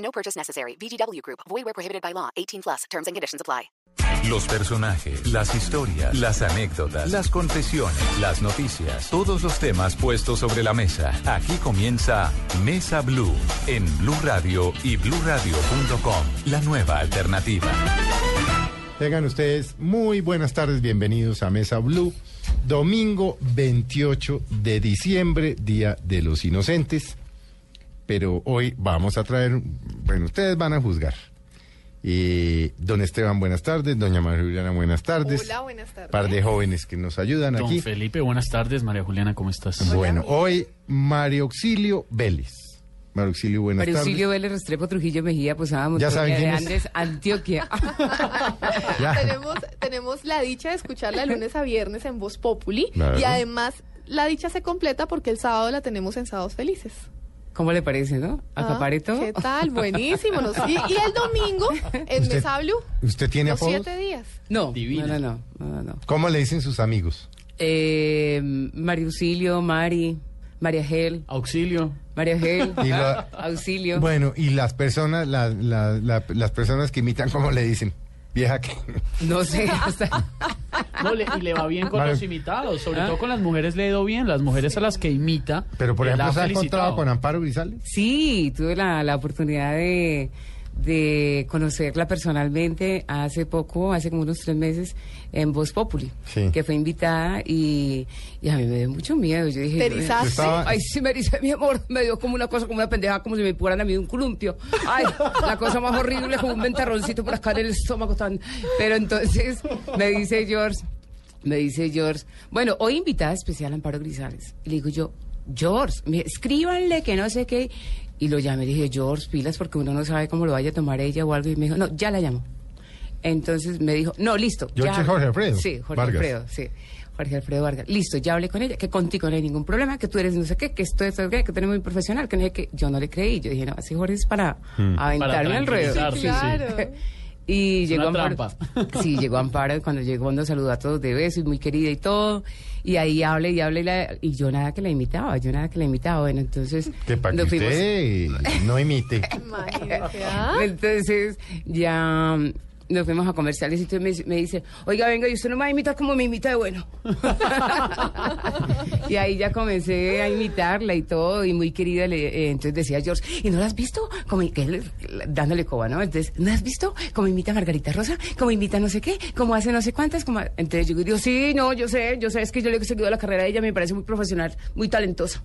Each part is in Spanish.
No purchase necessary. VGW Group. Void where prohibited by law. 18 plus. Terms and conditions apply. Los personajes, las historias, las anécdotas, las confesiones, las noticias, todos los temas puestos sobre la mesa. Aquí comienza Mesa Blue en Blue Radio y BlueRadio.com, la nueva alternativa. Tengan ustedes muy buenas tardes, bienvenidos a Mesa Blue. Domingo 28 de diciembre, Día de los Inocentes. Pero hoy vamos a traer, bueno, ustedes van a juzgar. Y don Esteban, buenas tardes. Doña María Juliana, buenas tardes. Hola, buenas tardes. Par de jóvenes que nos ayudan Don aquí. Felipe, buenas tardes. María Juliana, ¿cómo estás? Bueno, hoy Mario Auxilio Vélez. Mario Auxilio, buenas Mario tardes. Auxilio Vélez Restrepo Trujillo Mejía, Posada ¿Ya Montoya saben de quién es? Andes, Antioquia. Ya. tenemos, tenemos la dicha de escucharla de lunes a viernes en Voz Populi. Claro. Y además, la dicha se completa porque el sábado la tenemos en Sábados Felices. ¿Cómo le parece, no? Ah, Acapare todo. ¿Qué tal? Buenísimo. nos- y, y el domingo en ¿Usted- Mesa Blue. ¿Usted tiene Los apodos? siete días. No, Divina. no, no, no, no, no. ¿Cómo le dicen sus amigos? Eh, Mario Auxilio, Mari, María Gel, Auxilio. María Gel, Y Auxilio. Bueno, y las personas, la- la- la- las personas que imitan, ¿cómo le dicen? Vieja que... No sé, hasta... No, le- y le va bien con Vale. los imitados. Sobre ¿Ah? todo con las mujeres le ha ido bien. Las mujeres a las que imita. Pero, por ejemplo, ¿se ha encontrado con Amparo Grisales? Sí, tuve la, la oportunidad de, de conocerla personalmente hace poco, hace como unos tres meses, en Voz Populi, Sí. que fue invitada y, y a mí me dio mucho miedo. Yo dije, ¿Te? Estaba- Ay, sí, me dice mi amor, me dio como una cosa, como una pendeja, como si me pusieran a mí un columpio. Ay, la cosa más horrible, como un ventarroncito por acá en el estómago. Tan... Pero entonces me dice George, me dice George, bueno, hoy invitada especial a Amparo Grisales. Y le digo yo, George, me- escríbanle que no sé qué. Y lo llamé, le dije, George, pilas, porque uno no sabe cómo lo vaya a tomar ella o algo. Y me dijo, no, ya la llamo. Entonces me dijo, no, listo. George ya- es Jorge Alfredo Sí, Jorge Vargas. Alfredo, sí. Jorge Alfredo Vargas. Listo, ya hablé con ella, que contigo no hay ningún problema, que tú eres no sé qué, que esto, esto, que, que tú eres muy profesional, que no sé qué. Yo no le creí. Yo dije, no, así Jorge es para Hmm. aventarme al ruedo. tranquilizar, sí, sí. Claro. Y Es llegó una Amparo. trampa. Sí, llegó Amparo cuando llegó nos saludó a todos de beso y muy querida y todo. Y ahí hable y hable y, la- y yo nada que la imitaba, yo nada que la imitaba. Bueno, entonces Que para que nos fuimos- usted no imite. Imagínate. ¿ah? entonces ya nos fuimos a comerciales y entonces me, me dice, oiga, venga, y usted no me va a imitar como me imita de bueno. y ahí ya comencé a imitarla y todo, y muy querida, le- eh, entonces decía George, ¿y no la has visto? Como, que él, dándole coba, ¿no? Entonces, ¿no has visto cómo imita a Margarita Rosa? ¿Cómo imita no sé qué? ¿Cómo hace no sé cuántas? Como... Entonces yo digo, sí, no, yo sé, yo sé, es que yo le he seguido la carrera de ella, me parece muy profesional, muy talentosa.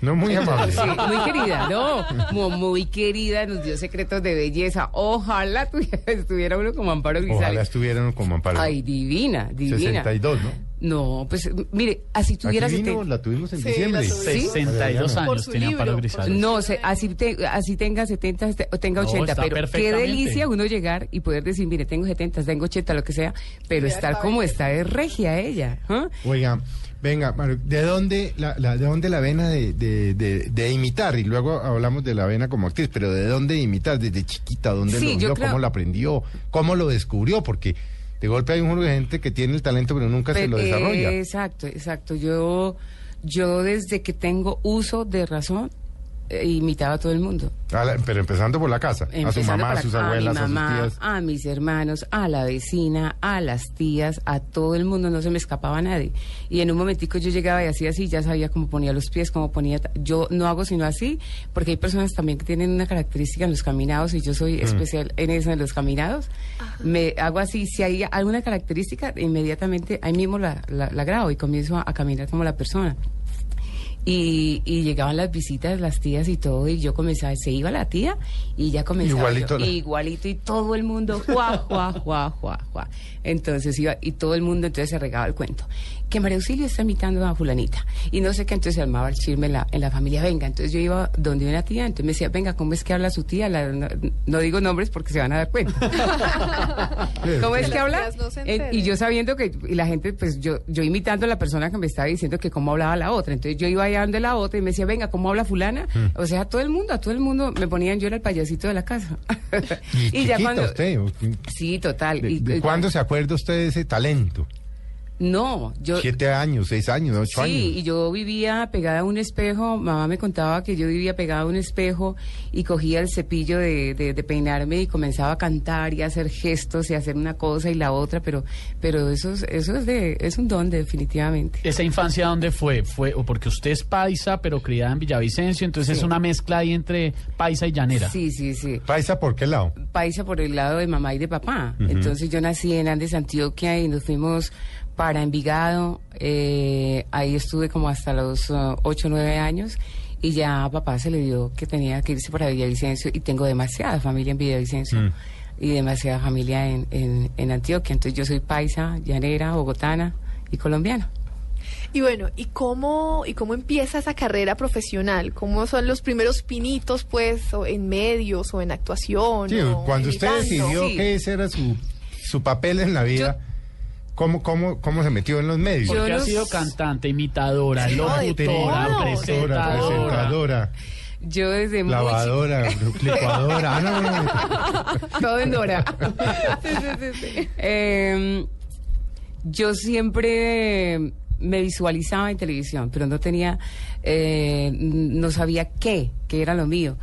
No, muy amable. Sí, muy querida, ¿no? Muy, muy querida, nos dio secretos de belleza. Ojalá tuviera- estuviera uno como Amparo Ojalá Grisales. estuvieran como Amparo. Ay, divina, divina. 62, ¿no? No, pues mire, así tuviera Aquí vino, 70. la tuvimos en Sí, diciembre. tuvimos. 62 Por años tiene Amparo Grisales. No, sé, así, te- así tenga 70 este- o tenga No, 80, está pero qué delicia uno llegar y poder decir, mire, tengo 70, tengo 80, lo que sea, pero estar está como bien. está es regia ella. ¿ah? Oiga, venga, Mario, ¿de dónde la, la- de dónde la vena de, de, de- de imitar? Y luego hablamos de la vena como actriz, pero ¿de dónde imitar? ¿Desde chiquita? ¿Dónde Sí, lo vio? creo- ¿Cómo lo aprendió? ¿Cómo lo descubrió? Porque de golpe hay un de gente que tiene el talento, pero nunca se lo desarrolla. eh, exacto, exacto. Yo, yo desde que tengo uso de razón, imitaba a todo el mundo. A la- pero empezando por la casa. a su mamá, a sus abuelas, a, a, mi mamá, sus tías. a mis hermanos, a la vecina, a las tías, a todo el mundo, no se me escapaba nadie. Y en un momentico yo llegaba y hacía así, ya sabía cómo ponía los pies, cómo ponía... Yo no hago sino así, porque hay personas también que tienen una característica en los caminados y yo soy Mm. especial en eso, en los caminados. Me hago así, si hay alguna característica, inmediatamente ahí mismo la, la, la grabo y comienzo a, a caminar como la persona. Y, y llegaban las visitas, las tías y todo, y yo comenzaba, se iba la tía y ya comenzaba. Igualito yo, la- igualito, y todo el mundo, juá, juá, juá, juá, juá. Entonces iba, y todo el mundo entonces se regaba el cuento. Que María Auxilio está imitando a fulanita. Y no sé qué, entonces se armaba el chisme en la, en la familia, venga. Entonces yo iba donde una tía, entonces me decía, venga, ¿cómo es que habla su tía? La- no, no digo nombres porque se van a dar cuenta. ¿Cómo es Que habla? no Eh, y yo sabiendo que, y la gente, pues yo, yo imitando a la persona que me estaba diciendo que cómo hablaba la otra. Entonces yo iba allá donde la otra y me decía, venga, ¿cómo habla fulana? Mm. O sea, a todo el mundo, a todo el mundo me ponían, yo era el payasito de la casa. Y, chiquita usted. ¿o? Sí, total. ¿De, Y- de y- cuándo se acuerda usted de ese talento? No, yo... Siete años, seis años, ocho Sí, y años. yo vivía pegada a un espejo, mamá me contaba que yo vivía pegada a un espejo y cogía el cepillo de, de- de peinarme y comenzaba a cantar y a hacer gestos y a hacer una cosa y la otra, pero pero eso es, eso es, de, es un don definitivamente. ¿Esa infancia dónde fue? Fue o porque usted es paisa, pero criada en Villavicencio, entonces Sí. es una mezcla ahí entre paisa y llanera. Sí, sí, sí. ¿Paisa por qué lado? paisa por el lado de mamá y de papá. Entonces yo nací en Andes, Antioquia y nos fuimos para Envigado. Eh, ahí estuve como hasta los 8 o 9 años y ya a papá se le dio que tenía que irse para Villavicencio y tengo demasiada familia en Villavicencio. Mm. Y demasiada familia en, en, en Antioquia. Entonces yo soy paisa, llanera, bogotana y colombiana. Y bueno, ¿y cómo, ¿y cómo empieza esa carrera profesional? ¿Cómo son los primeros pinitos, pues, o en medios o en actuación? Sí, o cuando usted decidió Sí. que ese era su, su papel en la vida, ¿cómo, cómo, ¿cómo se metió en los medios? Yo Porque ha no sido cantante, imitadora, Sí, no, locutora, de presentadora. presentadora, Yo desde muy lavadora, licuadora. Ah, no, no, no. Todo en Dora. Eh, yo siempre me visualizaba en televisión, pero no tenía, eh, no sabía qué, qué era lo mío.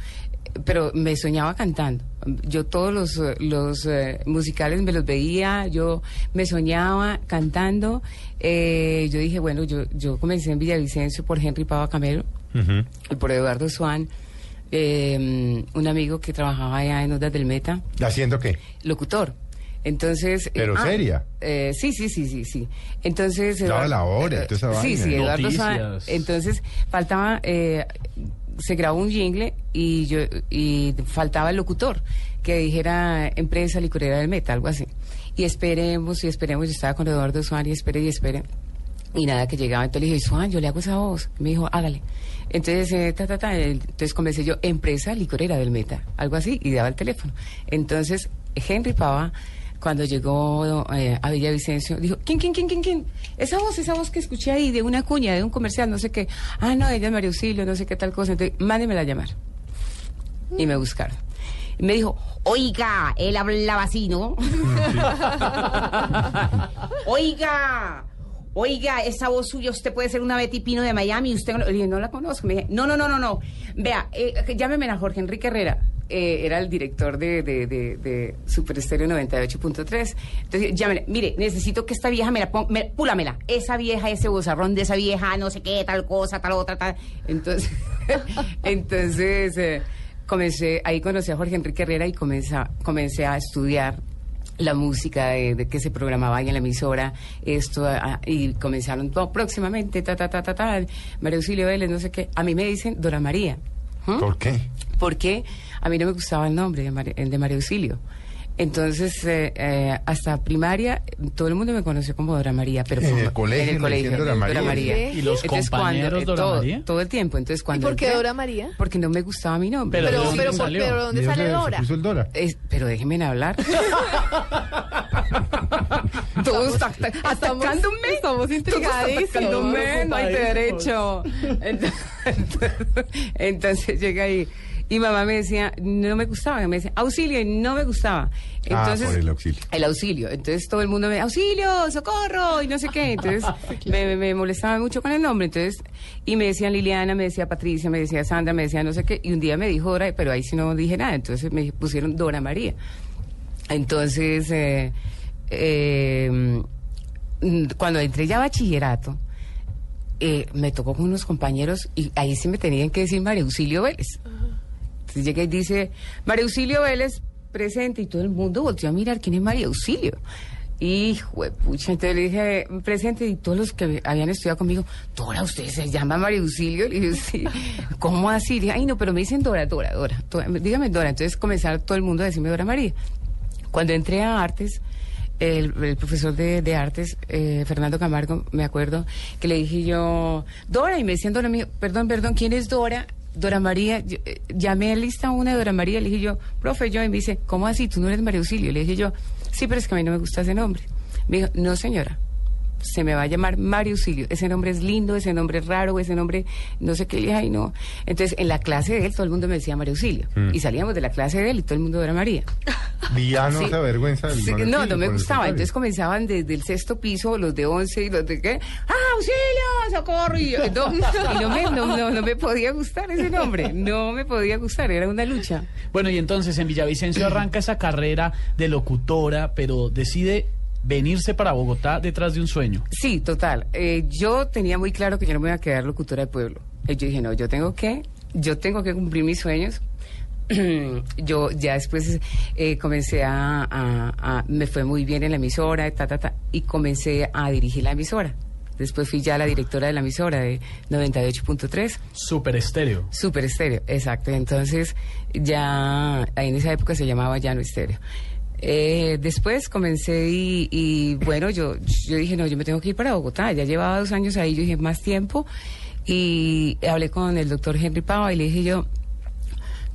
Pero me soñaba cantando. Yo todos los, eh, los eh, musicales me los veía, yo me soñaba cantando. Eh, yo dije, bueno, yo, yo comencé en Villavicencio por Henry Pava Camelo y por Eduardo Swan, eh, un amigo que trabajaba allá en Ondas del Meta ¿Haciendo qué? locutor. Entonces. Pero ah, seria. eh, sí, sí, sí, sí, sí. Entonces. Daba Eduardo- la hora toda esa Sí, vaina. sí, Eduardo Noticias. Swan- Entonces, faltaba. eh, se grabó un jingle y yo y faltaba el locutor que dijera empresa licorera del meta, algo así. Y esperemos y esperemos. Yo estaba con Eduardo Swan y espere y espere. Y nada, que llegaba. Entonces le dije, Swan, yo le hago esa voz. Me dijo, hágale. Entonces, eh, ta, ta, ta. Entonces comencé yo, empresa licorera del Meta, algo así, y daba el teléfono. Entonces, Henry Pava, cuando llegó eh, a Villavicencio, dijo, ¿quién, quién, quién, quién, quién? Esa voz, esa voz que escuché ahí de una cuña, de un comercial, no sé qué. Ah, no, ella es María Auxilio, no sé qué tal cosa. Entonces, mándemela a llamar. Y me buscaron. Y me dijo, oiga, él hablaba así, ¿no? oiga, oiga, esa voz suya, usted puede ser una Betty Pino de Miami, usted no, dije, no la conozco. Me dije, no, no, no, no, no. Vea, eh, llámeme a Jorge Enrique Herrera. Eh, era el director de, de, de, de Super Estéreo 98.3. Entonces, llámele, mire, necesito que esta vieja me la ponga, me, púlamela. Esa vieja, ese bozarrón de esa vieja, no sé qué, tal cosa, tal otra, tal. Entonces, entonces eh, comencé, ahí conocí a Jorge Enrique Herrera y comencé, a- comencé a estudiar la música de, de que se programaba ahí en la emisora, esto, y comenzaron "No, próximamente, ta, ta, ta, ta, ta, María Auxilio Vélez, no sé qué. A mí me dicen Dora María. ¿Mm? ¿Por qué? porque a mí no me gustaba el nombre de, Mar- el de María Auxilio. Entonces, eh, eh, hasta primaria, todo el mundo me conoció como Dora María. Pero En como- el colegio En el le colegio, Dora María. ¿Sí? ¿Y los compañeros eh, Dora todo, María? todo el tiempo. Entonces, ¿Y cuando por qué entré- Dora María? Porque no me gustaba mi nombre. Pero Pero, ¿de dónde pero, salió? pero ¿dónde ¿De sale Dora? puso el Dora? Es- pero déjenme hablar. Todos atac- atacándome. estamos intrigadísimos. Todos atacándome, no hay derecho. Entonces, entonces llega ahí. Y mamá me decía, no me gustaba. Me decía, auxilio, y no me gustaba. Entonces, Ah, por el auxilio. El auxilio. Entonces todo el mundo me auxilio, socorro, y no sé qué. Entonces me, me molestaba mucho con el nombre. Entonces, y me decían Liliana, me decía Patricia, me decía Sandra, me decía no sé qué. Y un día me dijo Dora, pero ahí sí no dije nada. Entonces me pusieron Dora María. Entonces, eh, eh, mm, cuando entré ya a bachillerato, eh, me tocó con unos compañeros y ahí sí me tenían que decir María Auxilio Vélez. Entonces llega y dice, María Auxilio Vélez presente y todo el mundo volteó a mirar quién es María Auxilio. Hijo de pucha, entonces le dije, presente, y todos los que habían estudiado conmigo, Dora, ¿usted se llama María Auxilio? Le dije, sí, ¿cómo así? Dije, ay, no, pero me dicen Dora, Dora, Dora, dígame Dora. Entonces comenzaron todo el mundo a decirme Dora María. Cuando entré a artes, el, profesor de, de artes, eh, Fernando Camargo, me acuerdo, que le dije yo, Dora, y me decían Dora, me dijo, perdón, perdón, ¿quién es Dora? Dora María, yo, eh, llamé a lista una de Dora María, le dije yo, profe, yo, y me dice, ¿cómo así? ¿Tú no eres María Auxilio? Le dije yo, sí, pero es que a mí no me gusta ese nombre. Me dijo, no señora, se me va a llamar Mario Auxilio. Ese nombre es lindo, ese nombre es raro, ese nombre no sé qué. Le dije, ay, no. Entonces, en la clase de él, todo el mundo me decía Mario Auxilio. Y salíamos de la clase de él y todo el mundo era María. Día no Sí. se avergüenza del Sí, Mario no, no me gustaba. Entonces comenzaban desde el sexto piso, los de once y los de qué. ¡Ah, auxilio! ¡Socorro! Y, yo, no, y no, me, no, no, no me podía gustar ese nombre. No me podía gustar, era una lucha. Bueno, y entonces en Villavicencio arranca esa carrera de locutora, pero decide venirse para Bogotá detrás de un sueño. Sí, total. Eh, yo tenía muy claro que yo no me iba a quedar locutora de pueblo. Eh, yo dije, no, yo tengo que, yo tengo que cumplir mis sueños. yo ya después eh, comencé a, a- a- me fue muy bien en la emisora, ta, ta, ta, y comencé a dirigir la emisora. Después fui ya la directora de la emisora de 98.3. Super estéreo. Super estéreo, exacto. Entonces, ya en esa época se llamaba Llano Estéreo. Eh, después comencé y, bueno, yo, yo dije, no, yo me tengo que ir para Bogotá. Ya llevaba dos años ahí, yo dije, más tiempo. Y hablé con el doctor Henry Pava y le dije yo,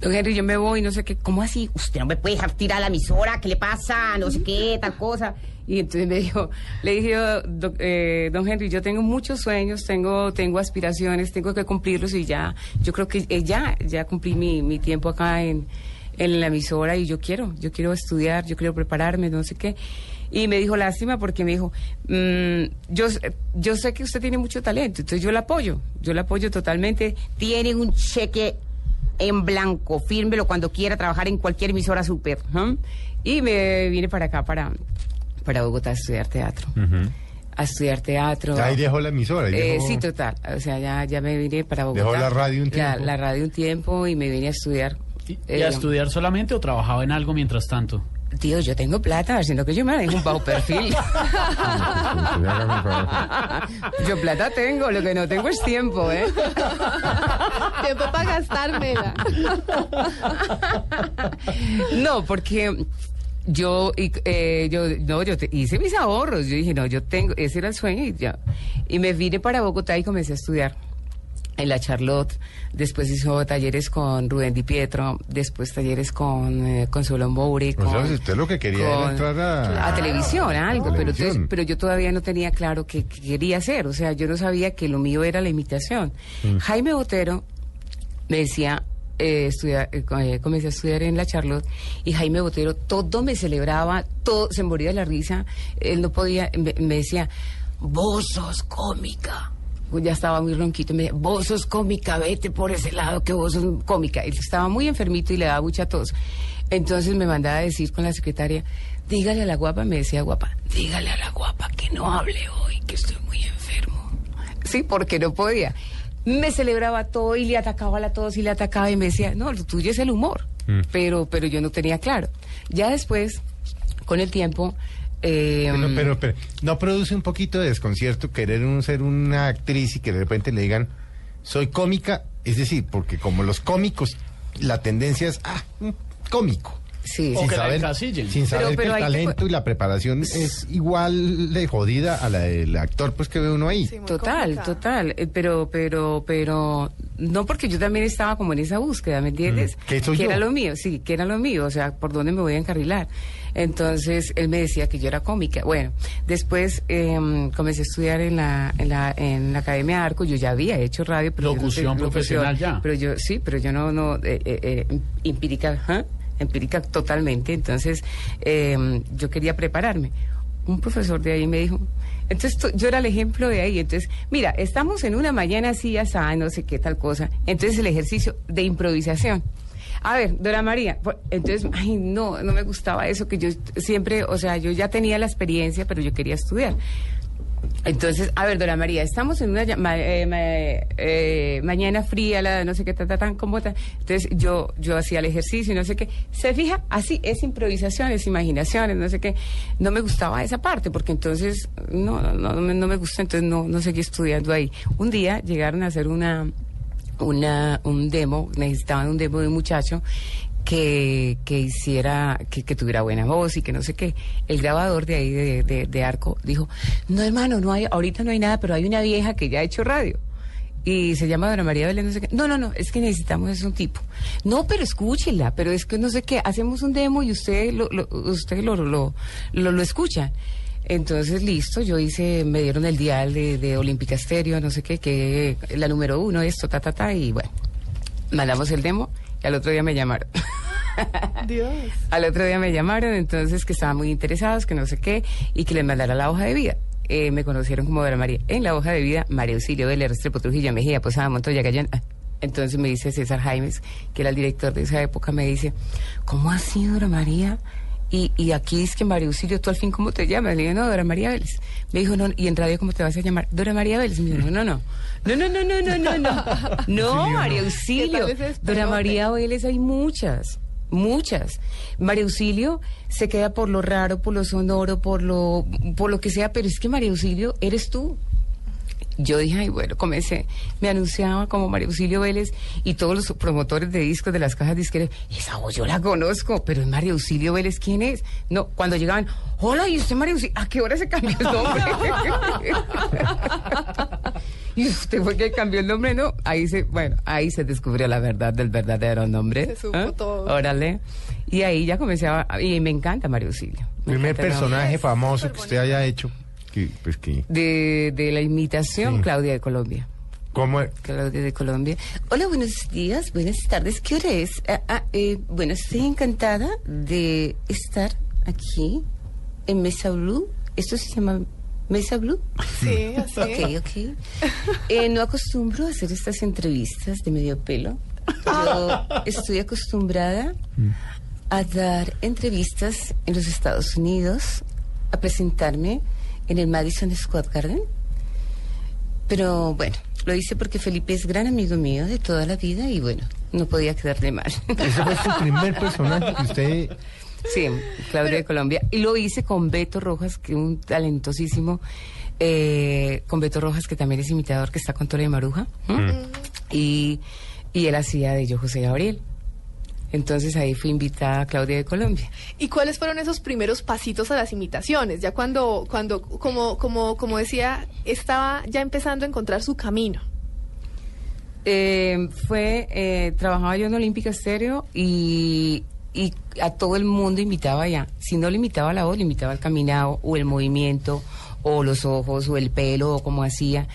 Don Henry, yo me voy, no sé qué, ¿cómo así? Usted no me puede dejar tirar la emisora, ¿qué le pasa? No sé qué, tal cosa. Y entonces me dijo, le dije, yo, "Doc- eh, don Henry, yo tengo muchos sueños, tengo, tengo aspiraciones, tengo que cumplirlos y ya, yo creo que eh, ya, ya cumplí mi, mi tiempo acá en, en la emisora y yo quiero, yo quiero estudiar, yo quiero prepararme, no sé qué. Y me dijo, lástima, porque me dijo, "Mm, yo, yo sé que usted tiene mucho talento, entonces yo la apoyo, yo la apoyo totalmente. Tiene un cheque en blanco, fírmelo cuando quiera trabajar en cualquier emisora super. ¿no? Y me vine para acá, para, para Bogotá, a estudiar teatro. A estudiar teatro. Ya ahí dejó la emisora. ahí Eh, sí, total. O sea, ya, ya me vine para Bogotá. Dejó la radio un La- tiempo. La, radio un tiempo y me vine a estudiar. ¿Y, y Eh, a estudiar solamente o trabajaba en algo mientras tanto? Tío, yo tengo plata, sino que yo me dejo un bajo perfil. yo plata tengo, lo que no tengo es tiempo, ¿eh? Tiempo para gastármela. No, porque yo, y, eh, yo, no, yo te- hice mis ahorros. Yo dije, no, yo tengo, ese era el sueño y ya. Y me vine para Bogotá y comencé a estudiar en la Charlotte. Después hizo talleres con Rubén Di Pietro. Después talleres con eh. O sea, con- si usted lo que quería era entrar a- a televisión, a algo. Pero, televisión. entonces- pero yo todavía no tenía claro qué qué quería hacer. O sea, yo no sabía que lo mío era la imitación. Mm. Jaime Botero me decía, eh, estudiar, eh, eh, comencé a estudiar en la Charlotte y Jaime Botero todo me celebraba, todo se moría de la risa, él no podía, me, me decía, vos sos cómica. Pues Ya estaba muy ronquito me decía, vos sos cómica, vete por ese lado que vos sos cómica. Él estaba muy enfermito y le daba mucha tos. Entonces me mandaba a decir con la secretaria, dígale a la guapa, me decía guapa, dígale a la guapa que no hable hoy, que estoy muy enfermo. Sí, porque no podía. Me celebraba todo y le atacaba la tos y le atacaba y me decía, no, lo tuyo es el humor. Mm. Pero, pero yo no tenía claro. Ya después, con el tiempo... eh, Pero, pero, pero, ¿no produce un poquito de desconcierto querer un- ser una actriz y que de repente le digan, soy cómica? Es decir, porque como los cómicos, la tendencia es, ah, cómico. Sí, O sin que la saber, encasillen. sin Pero- saber pero que hay el que- talento y la preparación es igual de jodida a la del actor pues que ve uno ahí. Sí, Total, complicado. total, eh, pero, pero, pero, no porque yo también estaba como en esa búsqueda, ¿me entiendes? Mm, ¿qué soy que yo? era lo mío, sí, que era lo mío, o sea, por dónde me voy a encarrilar. Entonces, él me decía que yo era cómica. Bueno, después em, comencé a estudiar en la, en la, en la Academia Arco, yo ya había hecho radio, pero no Locución profesional ya. Pero yo, sí, pero yo no, no, eh, eh, eh, empírica, ¿ah? Empírica totalmente, entonces em, yo quería prepararme. Un profesor de ahí me dijo, entonces yo era el ejemplo de ahí, entonces, mira, estamos en una mañana así, así, no sé qué tal cosa, entonces el ejercicio de improvisación. A ver, Dora María, entonces, ay, no, no me gustaba eso, que yo siempre, o sea, yo ya tenía la experiencia, pero yo quería estudiar. Entonces, a ver, Dora María, estamos en una ma- eh, eh, mañana fría, la no sé qué, ta, ta, tan, como ta. Entonces, yo, yo hacía el ejercicio y no sé qué. Se fija, así, es improvisación, es imaginaciones, no sé qué. No me gustaba esa parte, porque entonces, no, no, no, me- no me gusta, entonces no, no seguí estudiando ahí. Un día llegaron a hacer una, una, un demo, necesitaban un demo de un muchacho que, que hiciera, que, que tuviera buena voz y que no sé qué. El grabador de ahí de, de, de Arco dijo, no hermano, no hay, ahorita no hay nada, pero hay una vieja que ya ha hecho radio. Y se llama Dora María Belén, no sé qué. No, no, no, es que necesitamos es un tipo. No, pero escúchela, pero es que no sé qué, hacemos un demo y usted lo, lo- usted lo, lo, lo, escucha. Entonces, listo, yo hice, me dieron el dial de, de Olímpica Estéreo, no sé qué, que la número uno, esto, ta, ta, ta, y bueno, mandamos el demo y al otro día me llamaron. Dios. Al otro día me llamaron, entonces que estaban muy interesados, que no sé qué, y que les mandara la hoja de vida. Eh, me conocieron como Dora María. En la hoja de vida, María Auxilio Vélez, Restrepo Trujillo, Mejía, Posada, Montoya, Gallán. Ah, Entonces me dice César Jaimes, que era el director de esa época, me dice, ¿cómo así, Dora María? Y, y aquí dice que María Auxilio, ¿tú al fin cómo te llamas? Le digo, no, Dora María Vélez. Me dijo, no, ¿y en radio cómo te vas a llamar? Dora María Vélez. Me dijo, no, no, no. No, no, no, no, no, no, no. No, María Auxilio. ¿Qué tal ese Dora? María Vélez hay muchas, muchas. María Auxilio se queda por lo raro, por lo sonoro, por lo, por lo que sea, pero es que María Auxilio eres tú. Yo dije, ay, bueno, comencé, me anunciaba como María Auxilio Vélez y todos los promotores de discos de las cajas disqueras, esa voz yo la conozco, pero es María Auxilio Vélez, ¿quién es? No, cuando llegaban, hola, ¿y usted María Auxilio? ¿A qué hora se cambió el nombre? ¿Y usted fue que cambió el nombre? No, ahí se, bueno, ahí se descubrió la verdad del verdadero nombre. Se supo ¿Ah? todo. Órale. Y ahí ya comencé a, y me encanta María Auxilio. Me Primer personaje famoso que usted haya hecho. Que, pues que, de, de la imitación, Sí. Claudia de Colombia. ¿cómo? Claudia de Colombia. Hola, buenos días, buenas tardes. ¿Qué hora es? Ah, ah, eh, bueno, estoy encantada de estar aquí en Mesa Blue. ¿Esto se llama Mesa Blue? Sí, así. Ok, ok. Eh, no acostumbro a hacer estas entrevistas de medio pelo. Yo estoy acostumbrada a dar entrevistas en los Estados Unidos, a presentarme en el Madison Square Garden. Pero bueno, lo hice porque Felipe es gran amigo mío de toda la vida y bueno, no podía quedarle mal. Ese fue su primer personaje que usted... Sí, Claudia de Colombia. Y lo hice con Beto Rojas, que es un talentosísimo, eh, con Beto Rojas, que también es imitador, que está con Tore de Maruja. ¿m? Y, y él hacía de yo José Gabriel. Entonces ahí fui invitada a Claudia de Colombia. ¿Y cuáles fueron esos primeros pasitos a las imitaciones? Ya cuando, cuando, como, como, como decía, estaba ya empezando a encontrar su camino. Eh, fue, eh, trabajaba yo en Olímpica Estéreo y, y a todo el mundo imitaba ya. Si no le imitaba la voz, le imitaba el caminado o el movimiento o los ojos o el pelo o como hacía.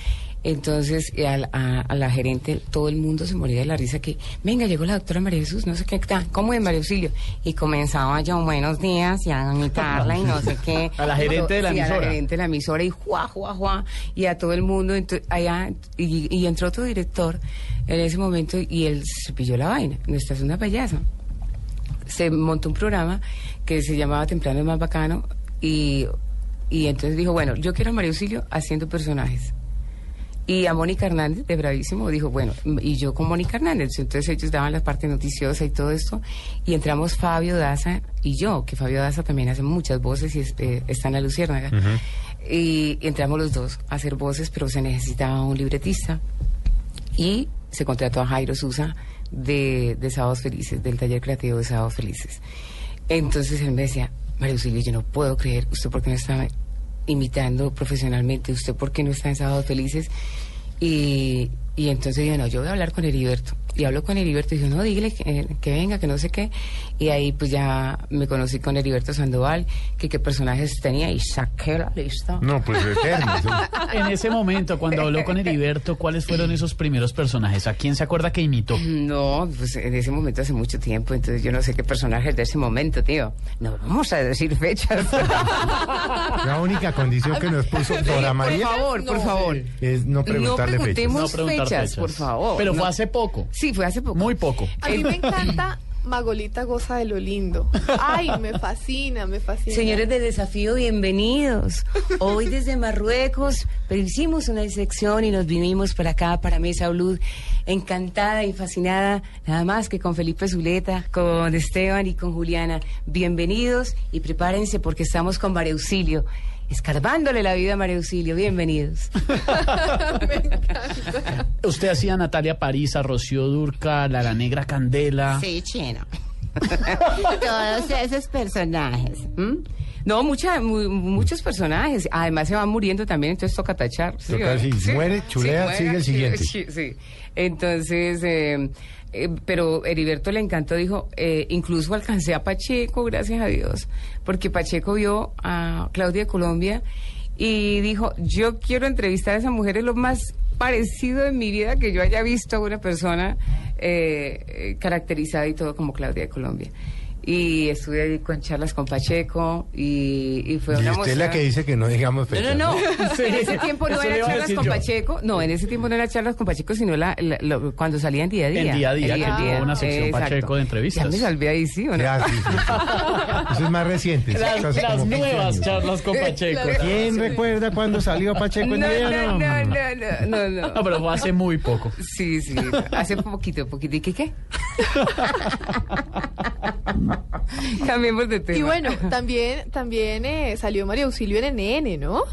Entonces a, la- a- a la gerente todo el mundo se moría de la risa que, venga, llegó la doctora María Jesús, no sé qué, tal, ¿cómo es María Auxilio? Y comenzaba yo, buenos días, y a imitarla y no sé qué. A la gerente de la Sí, a emisora. la gerente de la emisora y juá, juá, juá, y a todo el mundo allá, y, y entró otro director en ese momento y él se pilló la vaina. Nuestra es una payasa. Se montó un programa que se llamaba Temprano es más bacano y, y entonces dijo, bueno, yo quiero a María Auxilio haciendo personajes. Y a Mónica Hernández, de Bravísimo, dijo, bueno, y yo con Mónica Hernández. Entonces ellos daban la parte noticiosa y todo esto. Y entramos Fabio Daza y yo, que Fabio Daza también hace muchas voces y es- eh, está en la Luciérnaga. Y entramos los dos a hacer voces, pero se necesitaba un libretista. Y se contrató a Jairo Sousa de, de Sábados Felices, del taller creativo de Sábados Felices. Entonces él me decía, María Auxilio, yo no puedo creer, ¿usted por qué no está imitando profesionalmente? ¿Usted por qué no está en Sábados Felices? Y, y entonces yo, no, yo voy a hablar con Heriberto. Y hablo con Heriberto y dijo, no, dígale que, que venga, que no sé qué. Y ahí pues ya me conocí con Heriberto Sandoval, que qué personajes tenía y saqué la lista. No, pues eterno. En ese momento, cuando habló con Heriberto, ¿cuáles fueron esos primeros personajes? ¿A quién se acuerda que imitó? No, pues en ese momento hace mucho tiempo, entonces yo no sé qué personajes de ese momento, tío. No vamos a decir fechas. La única condición que nos puso Dora María Por favor, por favor. es no preguntarle fechas. No preguntar fechas, fechas. por favor. Pero No. fue hace poco. Sí, fue hace poco. Muy poco. A mí me encanta Magolita goza de lo lindo. Ay, me fascina, me fascina. Señores del desafío, bienvenidos. Hoy desde Marruecos, pero hicimos una sección y nos vinimos para acá, para Mesa Blue, encantada y fascinada, nada más que con Felipe Zuleta, con Esteban y con Juliana. Bienvenidos y prepárense porque estamos con María Auxilio, escarbándole la vida a María Auxilio. Bienvenidos. me encanta. Usted hacía Natalia París, a Rocío Durca, La Negra Candela. Sí, chino. Todos esos personajes. No, mucha, mu- muchos personajes. Además se van muriendo también, entonces toca tachar. Toca, sí, muere, chulea, sigue el siguiente. Sí, sí. Entonces, eh, eh, pero Heriberto le encantó, dijo, eh, incluso alcancé a Pacheco, gracias a Dios, porque Pacheco vio a Claudia de Colombia y dijo, yo quiero entrevistar a esa mujer, es lo más parecido en mi vida que yo haya visto a una persona eh, eh, caracterizada y todo como Claudia de Colombia. Y estuve ahí con charlas con Pacheco y, y fue Y una usted es la que dice que no digamos No, fechas. no, no. En ese tiempo no era charlas con yo. Pacheco. No, en ese tiempo no era charlas con Pacheco, sino la, la- lo- cuando salía en día a día. En Día a Día, En que tuvo una sección Exacto. Pacheco de entrevistas. Ya me salvé ahí, ¿sí o no? Ya, sí, sí, sí. Eso es más reciente. Las, las como 15 nuevas años. charlas con Pacheco. ¿Quién recuerda cuando salió Pacheco No, en no, día? no, no, no, no, no. No, pero fue hace muy poco. Sí, sí, hace poquito, poquito. ¿Y qué qué? Cambiemos de tema. Y bueno, también, también eh, salió María Auxilio en NN, ¿no?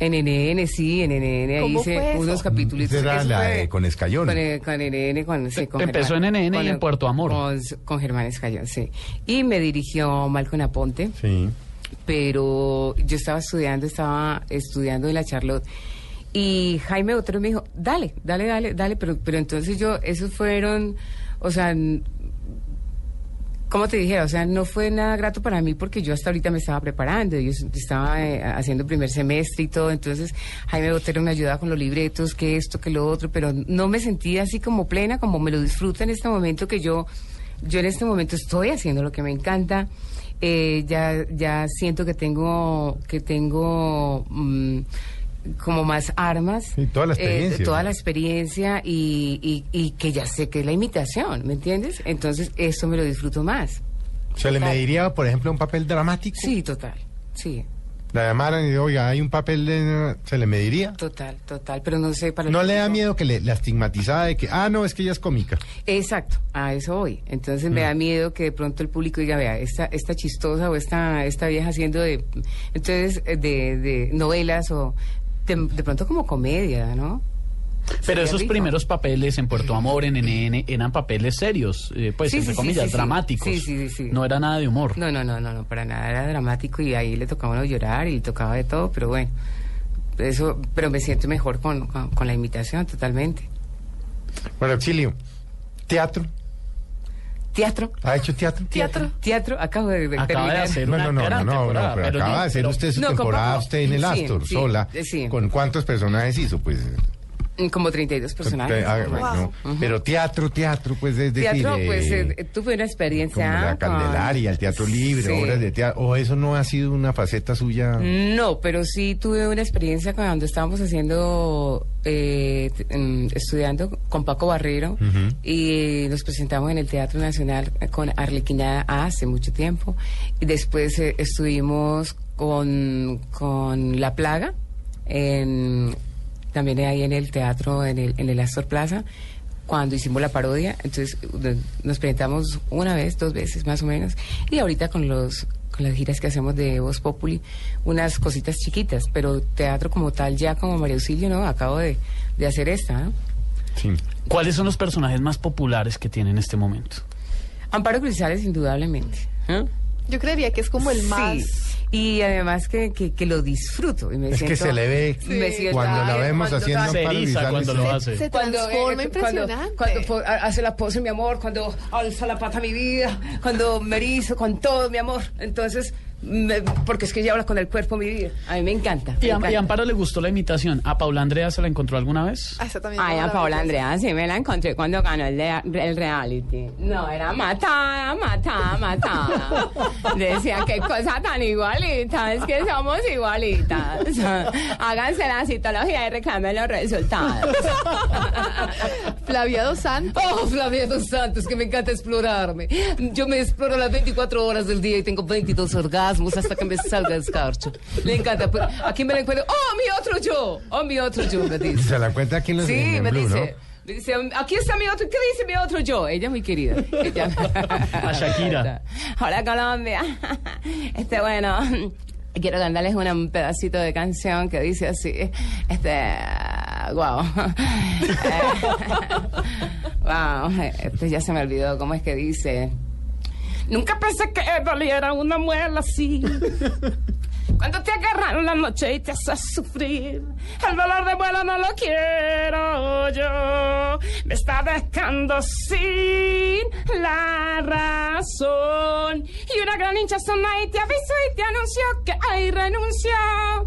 En NN, sí, en NN, ahí ¿Cómo hice unos capítulos. Era la de con Escayón. Con, con NN, con, sí, con Empezó Germán- en NN y con- en Puerto Amor. Con, con Germán Escayón, sí. Y me dirigió Malcolm Aponte. Sí. pero yo estaba estudiando, estaba estudiando en la Charlotte. Y Jaime Otero me dijo, dale, dale, dale, dale, pero, pero entonces yo, esos fueron, o sea, ¿cómo te dijera? O sea, no fue nada grato para mí porque yo hasta ahorita me estaba preparando, yo estaba eh, haciendo primer semestre y todo, entonces Jaime Botero me ayudaba con los libretos, que esto, que lo otro, pero no me sentía así como plena, como me lo disfruto en este momento que yo, yo en este momento estoy haciendo lo que me encanta. Eh, ya, ya siento que tengo, que tengo mm, como más armas. Sí, toda la eh, experiencia. toda la experiencia y, y, y que ya sé que es la imitación, ¿me entiendes? Entonces, eso me lo disfruto más. ¿Se le Total. mediría, por ejemplo, un papel dramático? Sí, total. Sí, La llamaran y oiga, hay un papel de... ¿Se le mediría? total, total. Pero no sé para ¿No le da miedo que le, la estigmatizada de que, ah, no, es que ella es cómica? Exacto, a eso voy. Entonces me Mm. da miedo que de pronto el público diga, vea, esta, esta chistosa o esta, esta vieja haciendo de, entonces, eh, de, de novelas o de, de pronto como comedia, ¿no? Pero Sería esos rico. primeros papeles en Puerto Amor, en NN, eran papeles serios, eh, pues Sí, entre sí, comillas, sí, sí. dramáticos. Sí, sí, sí, sí. No era nada de humor. No, no, no, no, no, para nada, era dramático y ahí le tocaba uno llorar y le tocaba de todo, pero bueno, eso, pero me siento mejor con, con, con la imitación totalmente. Bueno, Auxilio, teatro. Teatro, ¿Ha hecho teatro? Teatro. teatro, acabo de, de Acaba de terminar. hacer No, una no, no, gran no, no, no, pero pero acaba de hacer usted su No, temporada usted en el Sí, Astor, sí, sola. sí. ¿Con cuántos personajes hizo? Pues... Como 32 personajes. Ah, bueno. Pero teatro, teatro, pues es decir... Teatro, pues eh, eh, tuve una experiencia. como la Candelaria, el Teatro Libre, Sí. obras de teatro. ¿O eso no ha sido una faceta suya? No, pero sí tuve una experiencia cuando estábamos haciendo, eh, mm, estudiando con Paco Barrero y nos presentamos en el Teatro Nacional con Arlequina hace mucho tiempo. Y después eh, estuvimos con, con La Plaga, en, también ahí en el teatro, en el, en el Astor Plaza, cuando hicimos la parodia. Entonces nos presentamos una vez, dos veces más o menos. Y ahorita con los con las giras que hacemos de Voz Populi, unas cositas chiquitas, pero teatro como tal, ya como María Auxilio, ¿no? Acabo de, de hacer esta, ¿no? Sí. ¿Cuáles son los personajes más populares que tiene en este momento? Amparo Grisales, indudablemente. ¿eh? Yo creería que es como el más... Sí. Y además que, que, que lo disfruto. Y me Es que se le ve me siento- cuando la vemos cuando haciendo Se eriza cuando lo sí. hace. Se Cuando, transforma eh, impresionante. Cuando, cuando hace la pose, mi amor, cuando alza la pata mi vida, cuando me erizo con todo, mi amor. Entonces, porque es que ella habla con el cuerpo mi vida. A mí me encanta. me Y a, encanta. y a Amparo le gustó la imitación. ¿A Paula Andrea se la encontró alguna vez? Ah, esa también Ay, a la Paola vi. Andrea sí me la encontré cuando ganó el, de- el reality. No, era matada, matada, matada. Decía, qué cosa tan igualita, es que somos igualitas. Háganse la citología y reclamen los resultados. Flavia Dos Santos. Oh, Flavia dos Santos, que me encanta explorarme. Yo me exploro las 24 horas del día y tengo 22 orgasmos hasta que me salga el escarcho. Le encanta. Pero Aquí me la encuentro. ¡Oh, mi otro yo! ¡Oh, mi otro yo! Me dice. Se la cuenta aquí en los Sí, en me Blue, dice. Me dice, aquí está mi otro, ¿qué dice mi otro yo? Ella es muy querida. Ella- A Shakira. Hola Colombia. Este, bueno, quiero cantarles un pedacito de canción que dice así, este, wow. wow, este ya se me olvidó cómo es que dice. Nunca pensé que doliera una muela así. Cuando te agarraron la noche y te haces sufrir, el dolor de muela no lo quiero yo. Me está dejando sin la razón. Y una gran hinchazón ahí te avisó y te anunció que ahí renunció a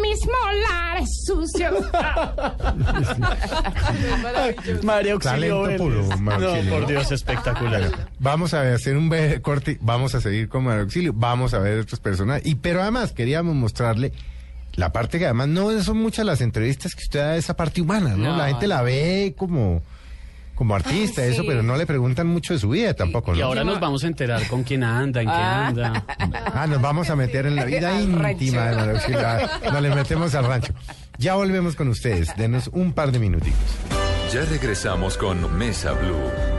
mis molares sucios. María Auxilio Talento puro, María No, por Dios, espectacular. Vamos a hacer un corte, vamos a seguir con Mario Auxilio, vamos a ver otras personas. Y pero además queríamos mostrarle la parte que además no son muchas las entrevistas que usted da de esa parte humana, ¿no? No, la gente la ve como como artista, Ay, eso, pero no le preguntan mucho de su vida tampoco, Y ¿no? ahora nos vamos a enterar con quién anda, en qué Ah. anda. Ah, nos vamos a meter en la vida íntima de. Ah, Nos le metemos al rancho. Ya volvemos con ustedes. Denos un par de minutitos. Ya regresamos con Mesa Blue.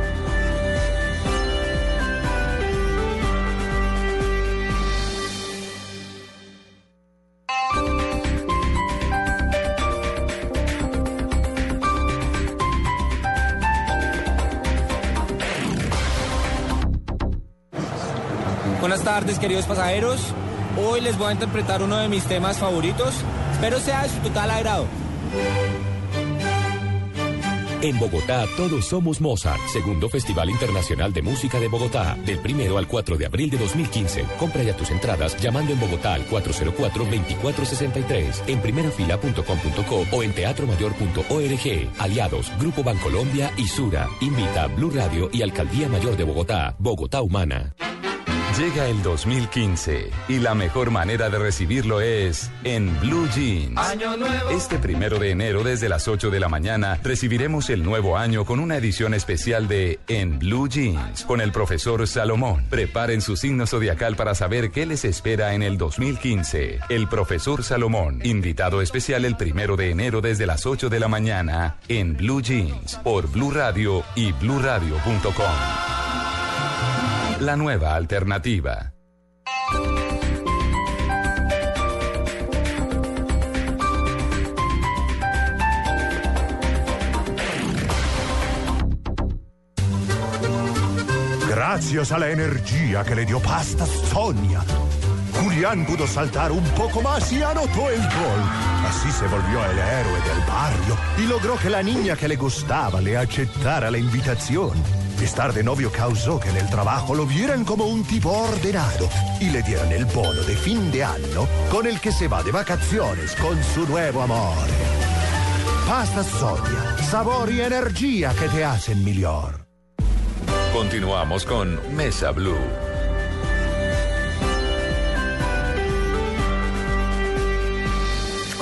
Tardes, queridos pasajeros. Hoy les voy a interpretar uno de mis temas favoritos. Espero sea de su total agrado. En Bogotá todos somos Mozart, segundo Festival Internacional de Música de Bogotá, del primero al 4 de abril de 2015. Compra ya tus entradas llamando en Bogotá al 404-2463, en primerafila.com.co o en teatromayor.org. Aliados, Grupo Bancolombia y Sura. Invita a Blue Radio y Alcaldía Mayor de Bogotá, Bogotá Humana. Llega el 2015 y la mejor manera de recibirlo es en Blue Jeans. Este primero de enero desde las 8 de la mañana recibiremos el nuevo año con una edición especial de En Blue Jeans con el profesor Salomón. Preparen su signo zodiacal para saber qué les espera en el 2015. El profesor Salomón, invitado especial el primero de enero desde las 8 de la mañana en Blue Jeans por Blue Radio y bluradio.com. La nueva alternativa. Gracias a la energía que le dio Pasta Sonia, Julián pudo saltar un poco más y anotó el gol. Así se volvió el héroe del barrio y logró que la niña que le gustaba le aceptara la invitación. Estar de novio causó que en el trabajo lo vieran como un tipo ordenado y le dieran el bono de fin de año con el que se va de vacaciones con su nuevo amor. Pasta Sonia, sabor y energía que te hacen mejor. Continuamos con Mesa Blue.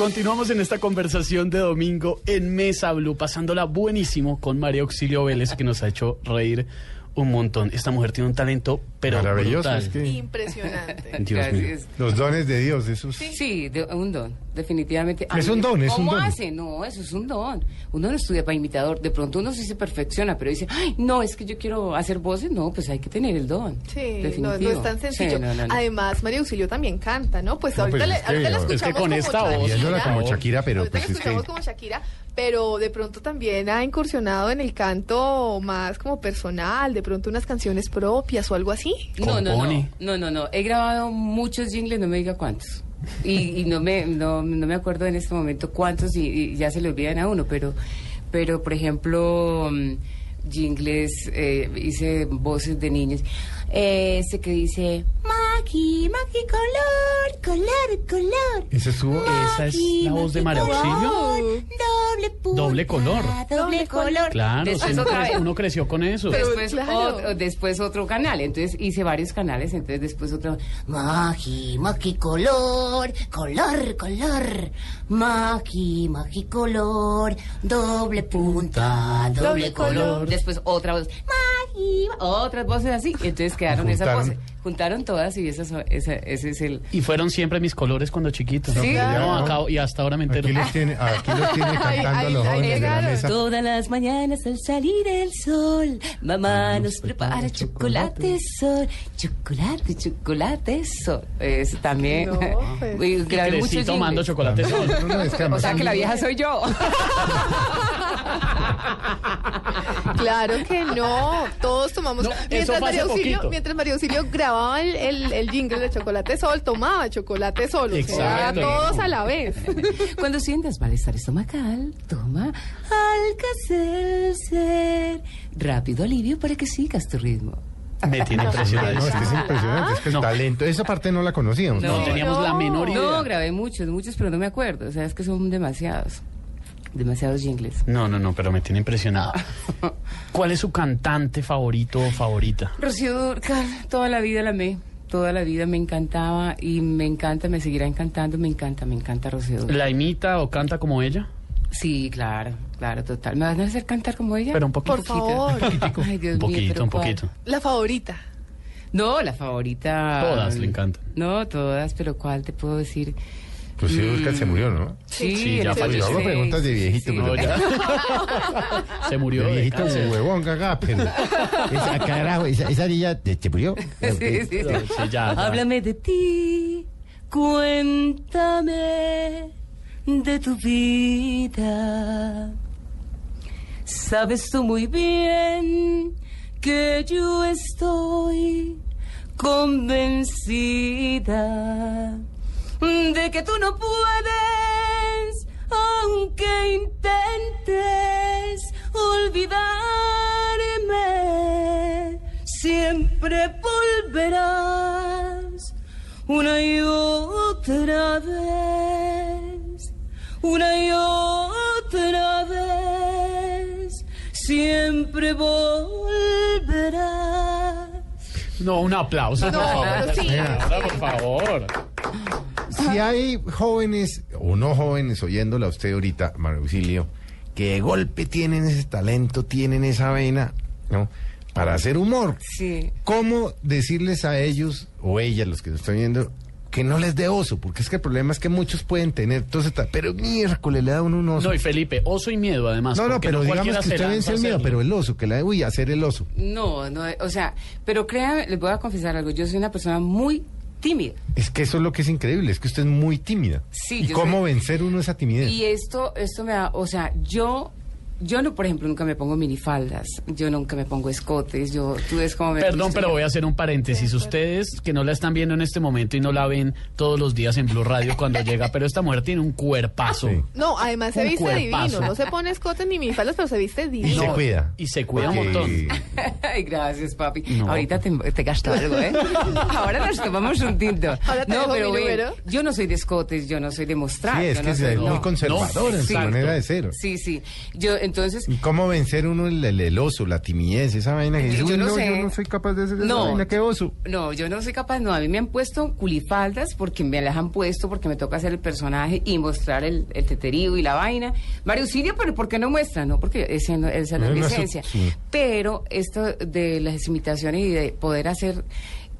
Continuamos en esta conversación de domingo en Mesa Blue, pasándola buenísimo con María Auxilio Vélez, que nos ha hecho reír un montón. Esta mujer tiene un talento, pero Maravilloso, brutal. es que Impresionante. Dios mío. Los dones de Dios, esos. Sí, de- un don, definitivamente. Es un don, es un ¿Cómo don. hace? No, eso es un don. Uno no estudia para imitador. De pronto uno sí se perfecciona, pero dice, ay, no, es que yo quiero hacer voces. No, pues hay que tener el don. Sí, no, Definitivo. no es tan Sí, sencillo. no, no, no. Además, María Auxilio también canta, ¿no? Pues No, ahorita, pues le, es que- ahorita la es que escuchamos con como esta voz, Shakira. Como Shakira, pero ahorita pues es que... escuchamos como Shakira, pero de pronto también ha incursionado en el canto más como personal, de pronto unas canciones propias o algo así. No, no, no, no, no, no. He grabado muchos jingles, no me diga cuántos. Y, y no me no, no me acuerdo en este momento cuántos y, y ya se le olvidan a uno, pero, pero por ejemplo, mm, jingles, eh, hice voces de niños. Eh, Ese que dice, Maki, Maki, color, color, color. Ese estuvo. Esa es la voz de María Auxilio. Doble punta. Doble color. Doble color. Claro, Después si uno, otra cre- vez. uno creció con eso. Después, claro. ot- después otro canal, entonces hice varios canales, entonces después otro. Maki, Maki, color, color, color. Maki, Maki, color, doble punta, doble, Doble color. color. Después otra voz, Maki, otras voces así, entonces quedaron esas Juntaron. voces. Juntaron todas y esas, esa- ese es el. Y fueron siempre mis colores cuando chiquito. Sí. No, acá- y hasta ahora me entero. Aquí los tiene, aquí los tiene cantando Ahí- a los ahí jóvenes de la llegaron. mesa. Todas las mañanas al salir el sol, mamá nos prepara chocolate sol, chocolate, chocolate sol. Es también. No, pues. Y crecí tomando chocolate sol. No, no, es que O sea que la vieja soy yo. Claro que no, todos tomamos. No, mientras, María Auxilio, mientras María Auxilio grababa el, el, el jingle de Chocolate Sol, tomaba chocolate sol. O sea, todos a la vez. Cuando sientas malestar estomacal, toma Alka-Seltzer. Rápido alivio para que sigas tu ritmo. Me tiene No, impresionado. es que es impresionante, es que el No. talento, esa parte no la conocíamos. No No. teníamos la menor idea. No, grabé muchos, muchos, pero no me acuerdo. O sea, es que son demasiados. Demasiados jingles. No, no, no, pero me tiene impresionado. ¿Cuál es su cantante favorito o favorita? Rocío Dúrcal, toda la vida la amé. Toda la vida me encantaba y me encanta, me seguirá encantando. Me encanta, me encanta Rocío. ¿La imita o canta como ella? Sí, claro, claro, total. ¿Me van a hacer cantar como ella? Pero un poquito. Por favor. Ay, Dios Un mío, poquito, pero un poquito. La favorita. No, la favorita. Todas le encantan. No, todas, pero ¿cuál te puedo decir? Pues sí, Oscar se murió, ¿no? Sí, Sí, ya falleció. Yo hago 86, preguntas de viejito, sí. pero- No, ya. Se murió De de viejito cáncer. huevón, gaga, pero... Esa, carajo, esa, esa niña te, te murió. Sí, sí, sí. Sí, ya, ya. Háblame de ti, cuéntame de tu vida. Sabes tú muy bien que yo estoy convencida de que tú no puedes, aunque intentes olvidarme, siempre volverás una y otra vez, una y otra vez, siempre volverás. No, un aplauso, por favor. sí. Por favor. Si hay jóvenes o no jóvenes oyéndola a usted ahorita, Mario Auxilio, que de golpe tienen ese talento, tienen esa vena, ¿no? Para hacer humor. Sí. ¿Cómo decirles a ellos o ellas, los que nos están viendo, que no les dé oso? Porque es que el problema es que muchos pueden tener ta- pero miércoles le da uno un oso. No, y Felipe, oso y miedo, además. No, no, pero digamos cualquiera que usted vence el miedo, pero el oso, que la uy, hacer el oso. No, no, o sea, pero créanme, les voy a confesar algo, yo soy una persona muy tímida. Es que eso es lo que es increíble, es que usted es muy tímida. Sí, ¿Y yo cómo soy- vencer uno esa timidez? Y esto, esto me da, o sea, yo, yo no, por ejemplo, nunca me pongo minifaldas, yo nunca me pongo escotes, yo, tú ves cómo me Perdón, pero voy a hacer un paréntesis. Ustedes que no la están viendo en este momento y no la ven todos los días en Blue Radio cuando llega, pero esta mujer tiene un cuerpazo. Sí. No, además se Un viste cuerpazo. divino. No se pone escote ni minifaldas, pero se viste Y divino. se cuida. Y se cuida un montón. Ay, gracias, papi. No. Ahorita te, te gasto algo, ¿eh? Ahora nos tomamos un tinto. Ahora te no, pero mi yo no soy de escotes, yo no soy de mostrar. Sí, es yo que no es soy- muy no. conservador en su Exacto. manera de ser. Sí, sí. Yo, entonces, ¿Y cómo vencer uno el, el- el oso, la timidez, esa vaina que dice, Yo "Uy, no no, sé. yo no soy capaz de hacer esa No. vaina, qué oso? No, yo no soy capaz, no. A mí me han puesto culifaldas porque me las han puesto, porque me toca hacer el personaje y mostrar el, el teterío y la vaina. Mario Auxilio, pero ¿por qué no muestra? No, porque ese no, esa no es mi esencia. sí. Pero esto de las imitaciones y de poder hacer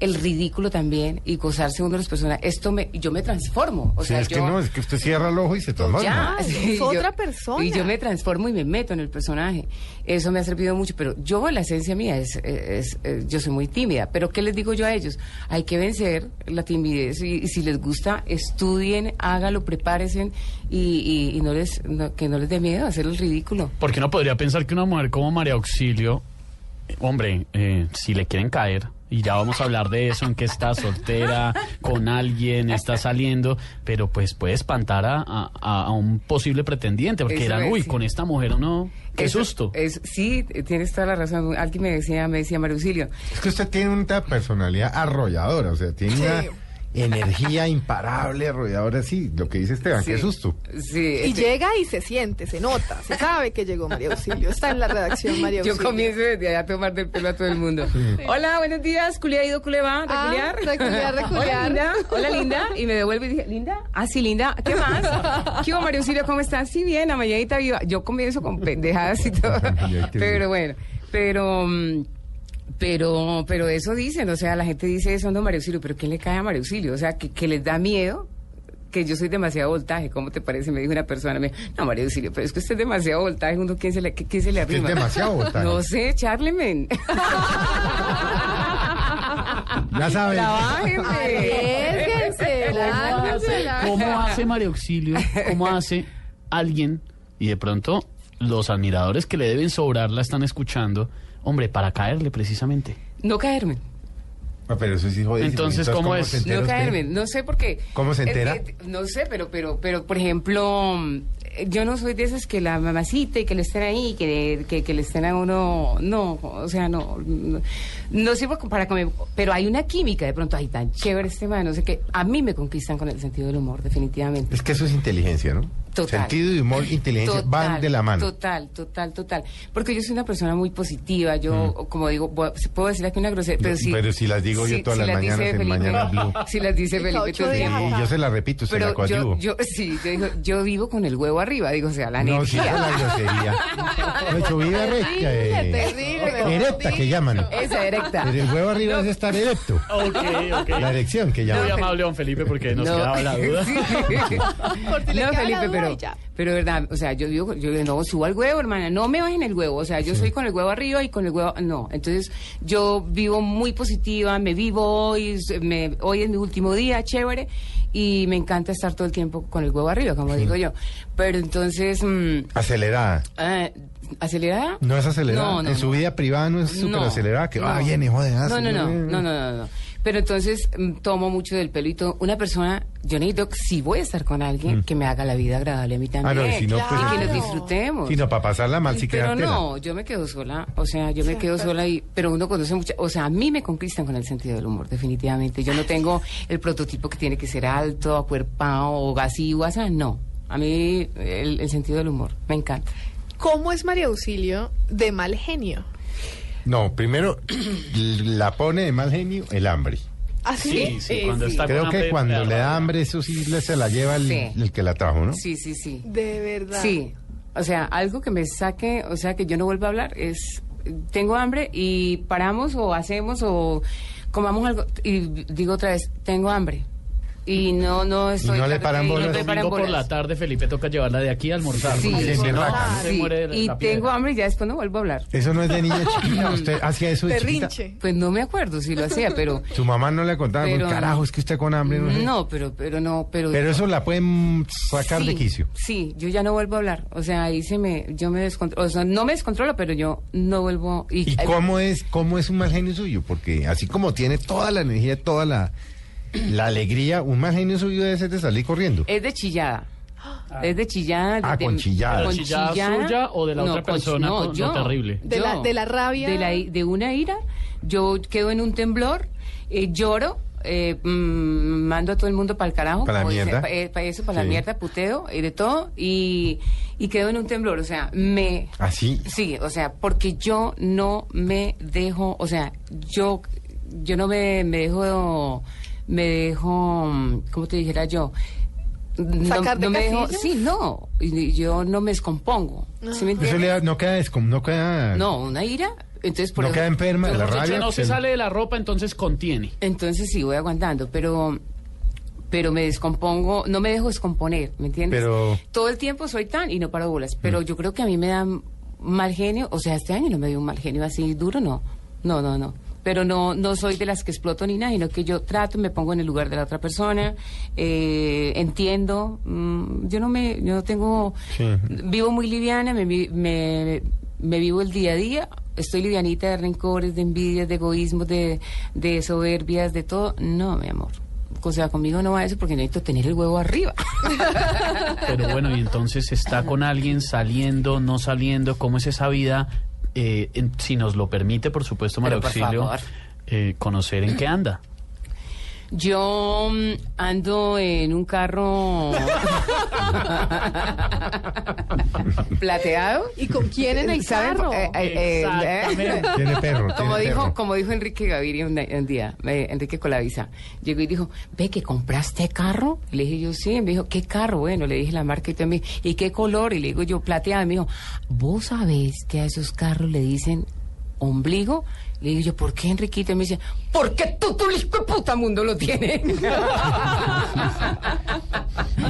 el ridículo también y gozarse uno de los personajes, esto me, yo me transformo. O Sí, sea, es yo, que no, es que usted cierra el ojo y se transforma. ya, sí, es otra persona. Y yo me transformo y me meto en el personaje. Eso me ha servido mucho, pero yo, la esencia mía, es, es- es- yo soy muy tímida. Pero ¿qué les digo yo a ellos? Hay que vencer la timidez y, y si les gusta, estudien, hágalo, prepárense y, y- y no les, no- que no les dé miedo hacer el ridículo. Porque uno podría pensar que una mujer como María Auxilio, hombre, eh, si le quieren caer, Y ya vamos a hablar de eso, en que está soltera, con alguien, está saliendo, pero pues puede espantar a, a- a un posible pretendiente, porque es, uy, sí. con esta mujer uno, qué Eso susto. Es, sí, tienes toda la razón. Alguien me decía, me decía María Auxilio, Es que usted tiene una personalidad arrolladora, o sea, tiene una energía imparable, arrolladora, sí, lo que dice Esteban, qué susto. sí, Y llega y se siente, se nota, se sabe que llegó María Auxilio. Está en la redacción María yo Auxilio. comienzo desde allá a tomar del pelo a todo el mundo. Hola, buenos días, ¿culé ido, culé va? Ah, ¿Reculiar? reculiar, reculiar. Hola, Linda. Hola, Linda. Y me devuelve y dije, ¿Linda? Ah, sí, Linda. ¿Qué más? ¿Qué hubo, María Auxilio? ¿Cómo estás? Sí, bien, la mañanita viva. Yo comienzo con pendejadas y todo. Pero bueno, pero... mm, Pero, pero eso dicen, o sea, la gente dice eso, no, María Auxilio, pero ¿qué le cae a María Auxilio? O sea, que, que les da miedo que yo soy demasiado voltaje, ¿cómo te parece? Me dijo una persona, me dijo, no, María Auxilio, pero es que usted es demasiado voltaje, uno, ¿quién se le, quién se le ¿Qué es arrima? demasiado voltaje? No sé, Charlemen. Ya saben. Arriésguense, ¿Cómo lárguense, hace, lárguense. cómo hace María Auxilio? ¿Cómo hace alguien? Y de pronto los admiradores que le deben sobrar la están escuchando. Hombre, para caerle precisamente. No caerme. Ah, pero eso sí jodidísimo. Entonces, ¿cómo es? se entera No usted? caerme, no sé por qué. ¿Cómo se Es entera? que, no sé, pero, pero, pero, por ejemplo, yo no soy de esas que la mamacita y que le estén ahí, que, que, que le estén a uno, no, o sea, no, no, no sirvo para comer, pero hay una química de pronto, ay, tan chévere este man, no sé qué, a mí me conquistan con el sentido del humor, definitivamente. Es que eso es inteligencia, ¿no? Total. Sentido y humor, inteligencia van de la mano. Total, total, total. Porque yo soy una persona muy positiva. Yo, como digo, voy- puedo decir aquí una grosería, pero No, pero si las digo yo todas si las dice mañanas en Felipe, Mañana Blue. Si las dice Felipe todo. Y yo se la repito, se la Pero coadyuvo. yo, yo, sí, yo, digo, yo vivo con el huevo arriba, digo, o sea, la No, energía. esa es la grosería. No, su vida recta, eh, terrible, erecta que llaman. Esa erecta. Pero el huevo arriba es estar erecto. Ok, ok. La erección que Muy llaman. amable, don Felipe, porque nos No. quedaba la duda. Sí. Si no, Felipe, duda pero, y ya. pero verdad, o sea, yo digo, yo no subo al huevo, hermana, no me bajen el huevo, o sea, yo soy con el huevo arriba y con el huevo, no, entonces yo vivo muy positiva, me vivo hoy, me, hoy es mi último día, chévere, y me encanta estar todo el tiempo con el huevo arriba, como digo yo, pero entonces, mm, Acelerada. eh, ¿acelerada? No es acelerada. No, no, en su no. vida privada no es súper No, acelerada. Que va, no. viene, joder. No, hace, no, no, no, no, no, no. Pero entonces mm, tomo mucho del pelo y todo. Una persona, yo necesito, si voy a estar con alguien, que me haga la vida agradable a mí también. Mm. Ah, no, y si no, pues, y que nos disfrutemos. Sino para pasarla mal, si pero no, yo me quedo sola, o sea, yo me quedo sola y, pero uno conoce mucha, o sea, a mí me conquistan con el sentido del humor, definitivamente. Yo no tengo el prototipo que tiene que ser alto, acuerpado, o así, o así, no. A mí el, el sentido del humor, me encanta. ¿Cómo es María Auxilio de mal genio? No, primero la pone de mal genio el hambre. ¿Así? Sí, sí, cuando está Creo con que hambre, cuando le da hambre, eso sí le- se la lleva el, Sí. el que la trajo, ¿no? Sí, sí, sí. De verdad. Sí, o sea, algo que me saque, o sea, que yo no vuelva a hablar es, tengo hambre y paramos o hacemos o comamos algo y digo otra vez, tengo hambre. Y no, no estoy... no le paran y no bolas. le paran Domingo por bolas. la tarde, Felipe, toca llevarla de aquí a almorzar. Sí, porque se si no, emberraca. se Sí, muere de y la tengo hambre y ya después no vuelvo a hablar. Eso no es de niña chiquita. Usted hacía eso de chiquita. Pues no me acuerdo si lo hacía, pero... Su mamá no le contaba, Pero- carajo, es que usted con hambre. No, sé". No, pero, pero no, pero... Pero eso la pueden sacar de quicio. Sí, yo ya no vuelvo a hablar. O sea, ahí se me, yo me descontrolo, o sea, no me descontrolo, pero yo no vuelvo. Y, ¿Y cómo es, cómo es un mal genio suyo? Porque así como tiene toda la energía, toda la, la alegría, un mal genio suyo debe ser de salir corriendo. Es de chillada. Es de chillada. Ah, de- con chillada. con ¿Chillada suya o de la otra con- persona? No, terrible. De la- de la rabia. De, la i- de una ira. Yo quedo en un temblor, eh, lloro, eh, mm, mando a todo el mundo para el carajo. Pa' la dice, mierda. pa- eh, pa' eso, para Sí. la mierda, puteo y de todo. Y, y quedo en un temblor. O sea, me. Así. Sí, o sea, porque yo no me dejo, o sea, yo, yo no me, me dejo, me dejo, mm, ¿cómo te dijera yo? No, ¿Sacar de no me dejo, sí, no, yo no me descompongo, ¿sí me Eso entiendes? le da- no queda, descom- no queda, No, una ira, entonces por no eso- queda enferma de la rabia. no se sale de la ropa, entonces contiene. Entonces sí, voy aguantando, pero pero me descompongo, no me dejo descomponer, ¿me entiendes? Pero- Todo el tiempo soy tan y no paro bolas, pero yo creo que a mí me da mal genio, o sea, este año no me dio un mal genio así duro, no, no, no, no. Pero no, no soy de las que exploto ni nada, sino que yo trato, me pongo en el lugar de la otra persona, eh, entiendo, mm, yo no me, yo no tengo, Sí. vivo muy liviana, me, me, me vivo el día a día, estoy livianita de rencores, de envidias, de egoísmos, de, de soberbias, de todo. No, mi amor. O sea, conmigo no va eso porque necesito tener el huevo arriba. Pero bueno, y entonces está con alguien saliendo, no saliendo, ¿cómo es esa vida? Eh, en- si nos lo permite, por supuesto, María por Auxilio, eh, conocer en qué anda. Yo mm, ando en un carro plateado. ¿Y con quién en el ¿Saben? carro? Eh, eh, eh. Tiene perro, Como tiene dijo, perro. como dijo Enrique Gaviria un, un día, eh, Enrique Colavisa, llegó y dijo, ve que compraste carro. Y le dije yo, sí, me dijo, ¿qué carro? Bueno, le dije la marca y también, ¿y qué color? Y le digo yo, plateado. Y me dijo, ¿vos sabés que a esos carros le dicen ombligo? Le digo yo, ¿por qué Enriquito? Y me dice, porque tú, tu hijo puta mundo lo tiene.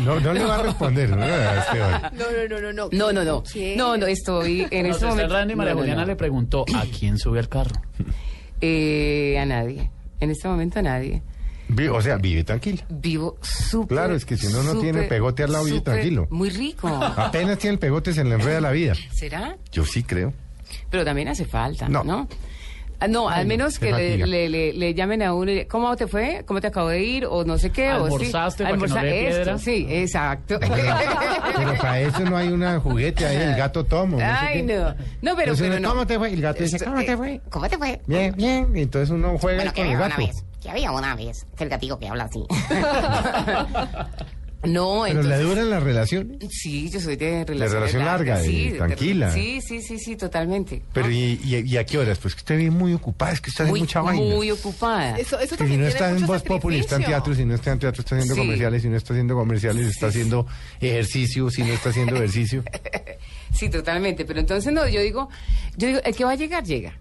No, no le va a responder, ¿no? A este. No, no, no, no, no. No, no, no. No, no, estoy en este momento. Randy María Juliana no. le preguntó, ¿a quién sube el carro? Eh, a nadie. En este momento a nadie. O sea, vive tranquila. Vivo súper. Claro, es que si uno no tiene pegote al lado, vive tranquilo. Muy rico. Apenas tiene el pegote, se le enreda la vida. ¿Será? Yo sí creo. Pero también hace falta, No. ¿no? Ah, No, al no, menos que le, le- le- le llamen a uno y le- ¿cómo te fue? ¿Cómo te acabo de ir? O no sé qué. o sí. ¿Almorzaste para que no Almorza- dé esto, piedra? Sí, exacto. Pero para eso no hay una juguete ahí, el gato tomo. no Ay, no. No, pero, Entonces pero no. ¿Cómo te fue? Y el gato dice, ¿cómo te eh, fue? ¿Cómo te fue? Bien, bien. Y entonces uno juega Bueno, que con el había una vez, que había una vez, que el gatico que habla así. No, Pero entonces... le duran las relaciones. Sí, yo soy de relación, relación larga, sí, de- tranquila. sí, sí, sí, sí, totalmente. Pero ¿y, y, y a qué horas? Pues que usted vive muy ocupada, es que usted hace muy, mucha vaina. muy ocupada. Eso, eso Que si también no está en Voz Populi, está en teatro, si no está en teatro, está haciendo Sí. comerciales, si no está haciendo comerciales, está haciendo ejercicio, si no está haciendo ejercicio. Sí, totalmente. Pero entonces no, yo digo, yo digo, el que va a llegar, llega.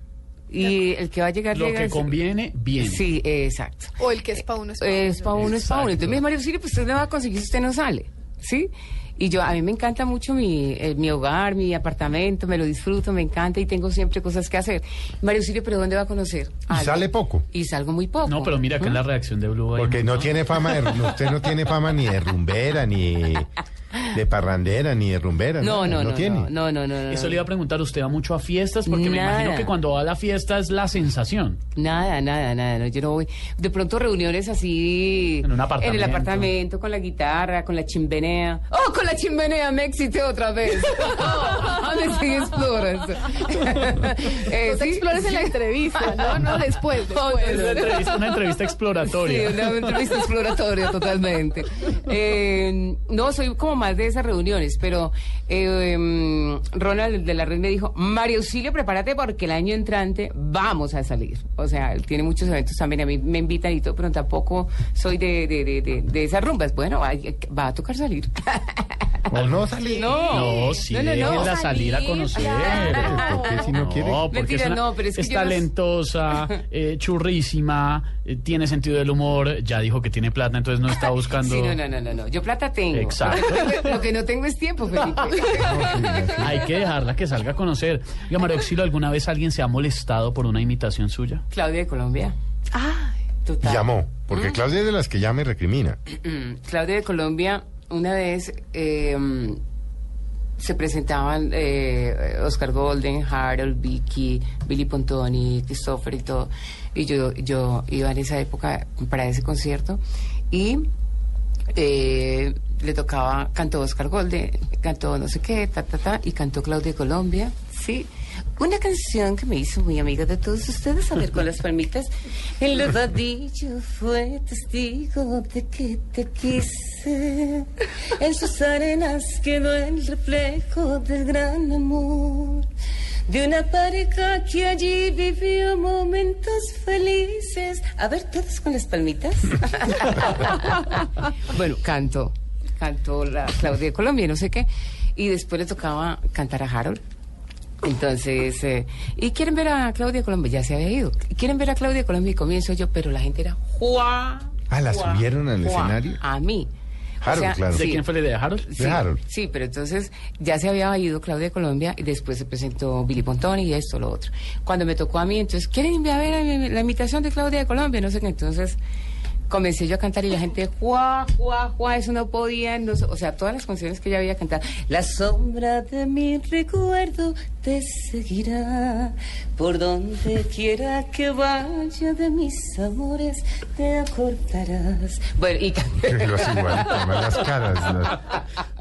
Y el que va a llegar, Lo llega. que es- conviene, bien. Sí, exacto. O el que es para uno es pa' Es para uno, es para uno. Entonces me dice, María Auxilio, pues usted no va a conseguir si usted no sale. ¿Sí? Y yo, a mí me encanta mucho mi, eh, mi hogar, mi apartamento, me lo disfruto, me encanta y tengo siempre cosas que hacer. María Auxilio, ¿pero dónde va a conocer? Y Algo. sale poco. Y salgo muy poco. No, pero mira que es la reacción de Blue. ahí, Porque no tiene fama, de, no, usted no tiene fama ni de rumbera, ni de parrandera, ni de rumbera. No, no, no, tiene. no, no, no, no, no. Eso le iba a preguntar, ¿usted va mucho a fiestas? Porque me imagino que cuando va a la fiesta es la sensación. Nada, nada, nada. no, yo no voy. De pronto reuniones así. En un apartamento. el apartamento, con la guitarra, con la chimenea. ¡Oh, con la chimenea! Me excité otra vez. ¡Oh, me exploras! Eh, sí, explores en la entrevista, ¿no? No, después, después. Una entrevista, una entrevista Sí, exploratoria. una entrevista exploratoria totalmente. Eh, no, soy como más de esas reuniones, pero eh, em, Ronald de la Red me dijo, María Auxilio, prepárate porque el año entrante vamos a salir. O sea, él tiene muchos eventos también, a mí me invitan y todo, pero tampoco soy de, de, de, de, de esas rumbas. Bueno, hay- va a tocar salir. O no salir. No, No, sí, No, no, no. déjenla salir a conocer. ¿Por qué si no quiere? No, porque Mentira, es, una- no, pero es que es talentosa, eh, churrísima, eh, tiene sentido del humor, ya dijo que tiene plata, entonces no está buscando... Sí, no, no, no, no, no. Yo plata tengo. Exacto. Lo que no tengo es tiempo, Felipe. Hay que dejarla que salga a conocer. Oiga, María Auxilio, ¿alguna vez alguien se ha molestado por una imitación suya? Claudia de Colombia. Ah, Total. Llamó, porque ¿Mm? Claudia es de las que llama y recrimina. Claudia de Colombia, una vez eh, se presentaban eh, Oscar Golden, Harold, Vicky, Billy Pontoni, Christopher y todo. Y yo, yo iba en esa época para ese concierto y eh, le tocaba, cantó Oscar Golden, cantó no sé qué, ta, ta, ta, y cantó Claudia Colombia, sí. Una canción que me hizo muy amiga de todos ustedes, a ver con las palmitas. El rodillo fue testigo de que te quise. En sus arenas quedó el reflejo del gran amor. De una pareja que allí vivió momentos felices. A ver, todos con las palmitas. bueno, canto. Cantó la Claudia Colombia, no sé qué. Y después le tocaba cantar a Harold. Entonces, eh, ¿y quieren ver a Claudia Colombia? Ya se había ido. ¿Quieren ver a Claudia Colombia? Y comienzo yo, pero la gente era ¡Juá! Ah, ¿la ¡Juá! subieron al ¡Juá! escenario? A mí. Harold, claro. ¿De sí. quién fue la idea? ¿Harold? Sí, De Harold. sí, pero entonces ya se había ido Claudia de Colombia y después se presentó Billy Pontoni y esto, lo otro. Cuando me tocó a mí, entonces, ¿quieren ir a ver a mi- la imitación de Claudia de Colombia? No sé qué, entonces comencé yo a cantar y la gente, ¡juá, juá, juá! Eso no podía. no o sea, todas las canciones que yo había cantado. La sombra de mi recuerdo te seguirá. Por donde quiera que vaya de mis amores, te acordarás. Bueno, y Que lo hace igual, las caras, las,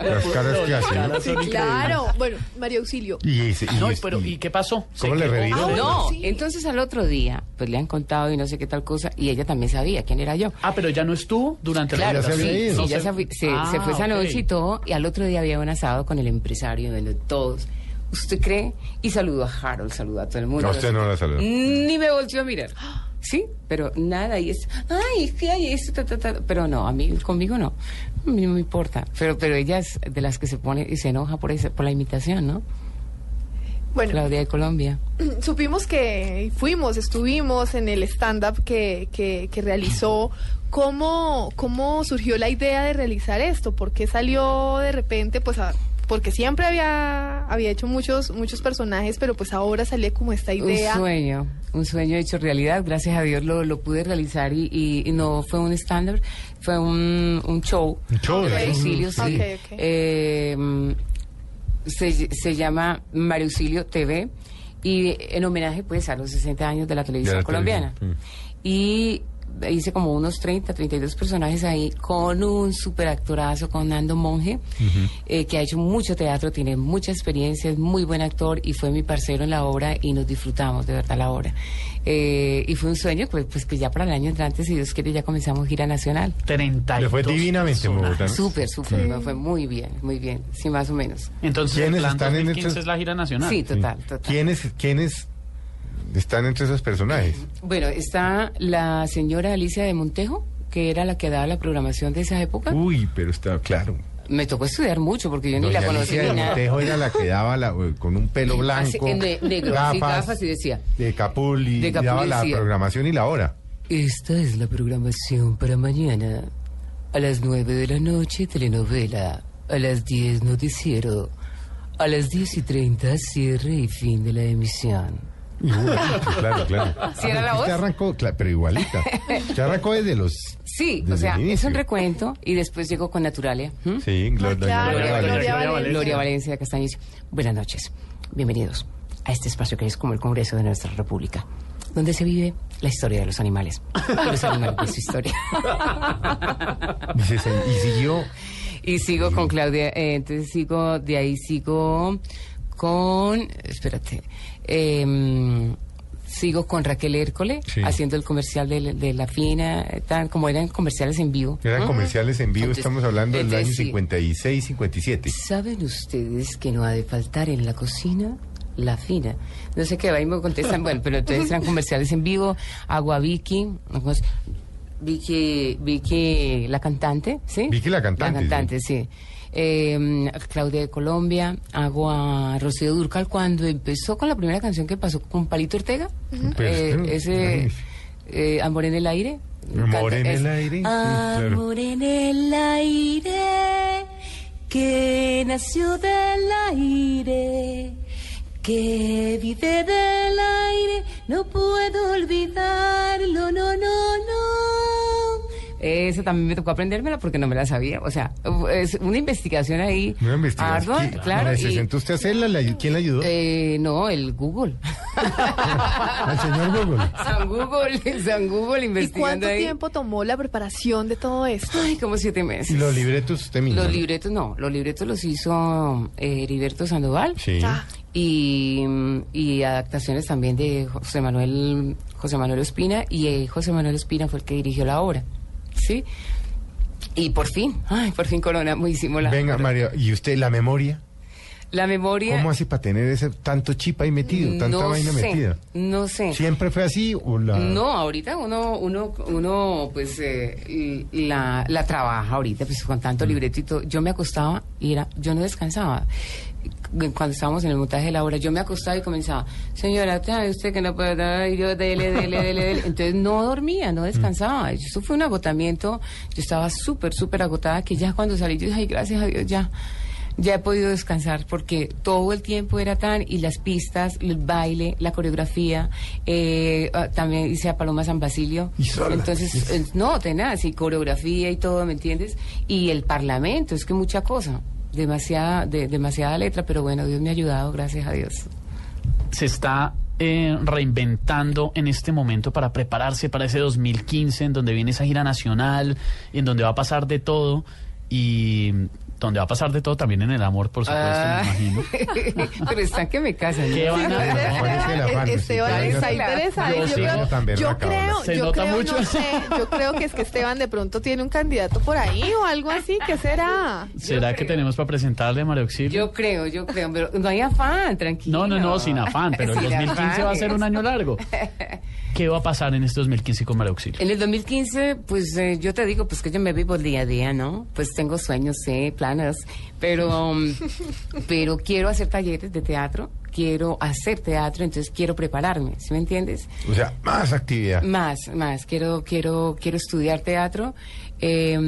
las caras que hace. ¿no? Sí, claro. Bueno, María Auxilio. Y, ese- y No, es- pero ¿y qué pasó? ¿Cómo le reviró? Ah, No, sí. entonces al otro día, pues le han contado y no sé qué tal cosa, y ella también sabía quién era yo. Ah, pero ya no estuvo durante la Claro, ya se sí, había ido. sí, ya se, fue- se- Ah, se fue esa noche y todo, y al otro día había un asado con el empresario, de todos. ¿Usted cree? Y saludó a Harold, saludó a todo el mundo. No, usted no la saludó. Ni me volvió a mirar. Sí, pero nada, y es, ay, es que hay esto, ta, ta, ta", pero no, a mí, conmigo no, a mí no me importa, pero, pero ella es de las que se pone y se enoja por, ese, por la imitación, ¿no? Bueno, Claudia de Colombia. supimos que fuimos, estuvimos en el stand-up que, que, que realizó. ¿Cómo, ¿Cómo surgió la idea de realizar esto? ¿Por qué salió de repente? Pues a- porque siempre había, había hecho muchos, muchos personajes, pero pues ahora salió como esta idea. Un sueño, un sueño hecho realidad. Gracias a Dios lo, lo pude realizar y, y- y no fue un stand fue un, un show. Un show, sí. Ok, ok. Eh, se, se llama Mariusilio TV y en homenaje pues a los 60 años de la televisión De la colombiana. televisión, Y hice como unos 30, 32 personajes ahí con un super actorazo, con Nando Monge, eh, que ha hecho mucho teatro, tiene mucha experiencia, es muy buen actor y fue mi parcero en la obra y nos disfrutamos de verdad la obra. Eh, y fue un sueño, pues, pues que ya para el año entrante, si Dios quiere, ya comenzamos gira nacional. 32 Le fue divinamente. Bogotá. Súper, súper, me fue muy bien, muy bien, sí, más o menos. Entonces, ¿Quiénes están en 2015 estos- es la gira nacional. Sí, total, total. ¿Quiénes, ¿Quiénes están entre esos personajes? Bueno, está la señora Alicia de Montejo, que era la que daba la programación de esa época. Uy, pero está claro. Me tocó estudiar mucho porque yo ni la Doña conocí Alicia ni nada. Montejo era la que daba la, con un pelo blanco, ne- negro, sí, gafas y decía. de capul De capul daba la decía. programación y la hora. Esta es la programación para mañana. A las 9 de la noche, telenovela. A las 10, noticiero. A las 10 y 30, cierre y fin de la emisión. Claro, claro. ¿Sí era la Usted voz? arrancó, pero igualita. Usted arrancó desde los... Sí, o sea, es un recuento y después llegó con Naturalia. Sí, Glo- Ah, claro, Gloria Gloria Valencia. Valencia. Gloria Valencia Castañez. Buenas noches. Bienvenidos a este espacio que es como el Congreso de nuestra República, donde se vive la historia de los animales. Los animales de su historia. Y, siguió... Y sigo con Claudia, eh, entonces sigo, de ahí sigo con, espérate, em, sigo con Raquel Hércole, Sí. haciendo el comercial de, la- de la fina, eh, tan, como eran comerciales en vivo. Eran comerciales en vivo, Entonces, estamos hablando del entonces, año sí. 56, 57. ¿Saben ustedes que no ha de faltar en la cocina? La fina. No sé qué, ahí me contestan, bueno, pero entonces eran comerciales en vivo, Agua Vicky, Vicky, Vicky, la cantante, ¿sí? Vicky la cantante, La cantante, sí. Eh, Claudia de Colombia, hago a Rocío Durcal cuando empezó con la primera canción que pasó con Palito Ortega. Pues, Eh, claro, ese eh, Amor en el aire. Amor en el aire, sí, claro. Amor en el aire que nació del aire, que vive del aire, no puedo olvidarlo, no, no, no. Esa también me tocó aprendérmela porque no me la sabía. O sea, es una investigación ahí. Una investigación. ardua, ¿Quién- claro. ¿Se y- sentó usted a hacerla? ¿La- ¿Quién la ayudó? eh, no, el Google. Al señor Google. San Google, San Google ¿Y investigando cuánto ahí. tiempo tomó la preparación de todo esto? Ay, como siete meses. Y los libretos usted mismo. Los ¿no? libretos no, los libretos los hizo eh, Heriberto Sandoval Sí. Ah, y, y adaptaciones también de José Manuel José Manuel Ospina y eh, José Manuel Ospina fue el que dirigió la obra, ¿sí? Y por fin, ay, por fin Corona, muy hicimos la Venga. María, ¿y usted la memoria? La memoria ¿Cómo hace para tener ese tanto chip ahí metido, tanta no vaina sé, metida? No sé. ¿Siempre fue así o la...? No, ahorita uno, uno, uno, pues, eh, la, la trabaja ahorita, pues, con Mm. tanto libreto y todo. Yo me acostaba y era, yo no descansaba. Cuando estábamos en el montaje de la obra, yo me acostaba y comenzaba, señora, ¿sabe usted que no puede dar? Y yo, dele, dele, dele, dele. Entonces no dormía, no descansaba. Eso fue un agotamiento. Yo estaba súper, súper agotada que ya cuando salí, yo dije, ay, gracias a Dios, ya. ya he podido descansar porque todo el tiempo era tan y las pistas, el baile, la coreografía, eh, ah, también hice a Paloma San Basilio. Y sola. Entonces, eh, no, tenaz, y coreografía y todo, ¿me entiendes? Y el parlamento, es que mucha cosa, demasiada, de, demasiada letra, pero bueno, Dios me ha ayudado, gracias a Dios. se está eh, reinventando en este momento para prepararse para ese 2015 en donde viene esa gira nacional, en donde va a pasar de todo y donde va a pasar de todo también en el amor, por supuesto, Ah. me imagino. pero están que me casan. ¿Qué van a-. Esteban está interesado. Yo creo, yo creo, Se yo nota creo, mucho. no sé, yo creo que es que Esteban de pronto tiene un candidato por ahí o algo así. ¿Qué será? ¿Será que tenemos para presentarle a María Auxilio? Yo creo, yo creo, pero no hay afán, tranquilo. No, no, no, sin afán, pero el Sin 2015 va a ser un año largo. ¿Qué va a pasar en este 2015 con María Auxilio? En el 2015, pues eh, yo te digo, pues que yo me vivo día a día, ¿no? Pues tengo sueños, sí, planes, pero, um, pero quiero hacer talleres de teatro, quiero hacer teatro, entonces quiero prepararme, ¿sí me entiendes? O sea, más actividad. Más, más, quiero, quiero, quiero estudiar teatro, eh,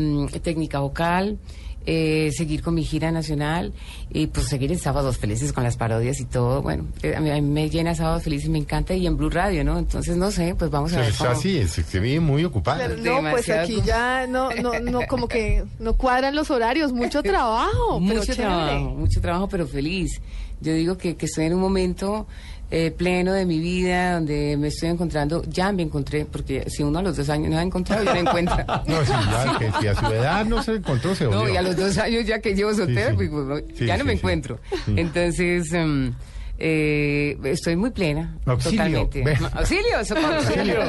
técnica vocal, eh, seguir con mi gira nacional y pues seguir en Sábados Felices con las parodias y todo. Bueno, eh, a mí, a mí me llena Sábados Felices, me encanta y en Blue Radio, ¿no? Entonces, no sé, pues vamos a ver. Es cómo- así, es, se vive muy ocupada. Pero no, pues aquí ya no, no, no, como que no cuadran los horarios, mucho trabajo. pero mucho chévere. trabajo, mucho trabajo, pero feliz. Yo digo que, que estoy en un momento eh, pleno de mi vida donde me estoy encontrando, ya me encontré, porque si uno a los dos años no ha encontrado, ya no encuentra. No, sí, ya, que si a su edad no se encontró, se No, y a los dos años ya que llevo soltera, sí. pues, pues, Sí, ya no me encuentro. Sí. Entonces, em, eh, estoy muy plena. Auxilio, Totalmente. Auxilio, socorro. Auxilio.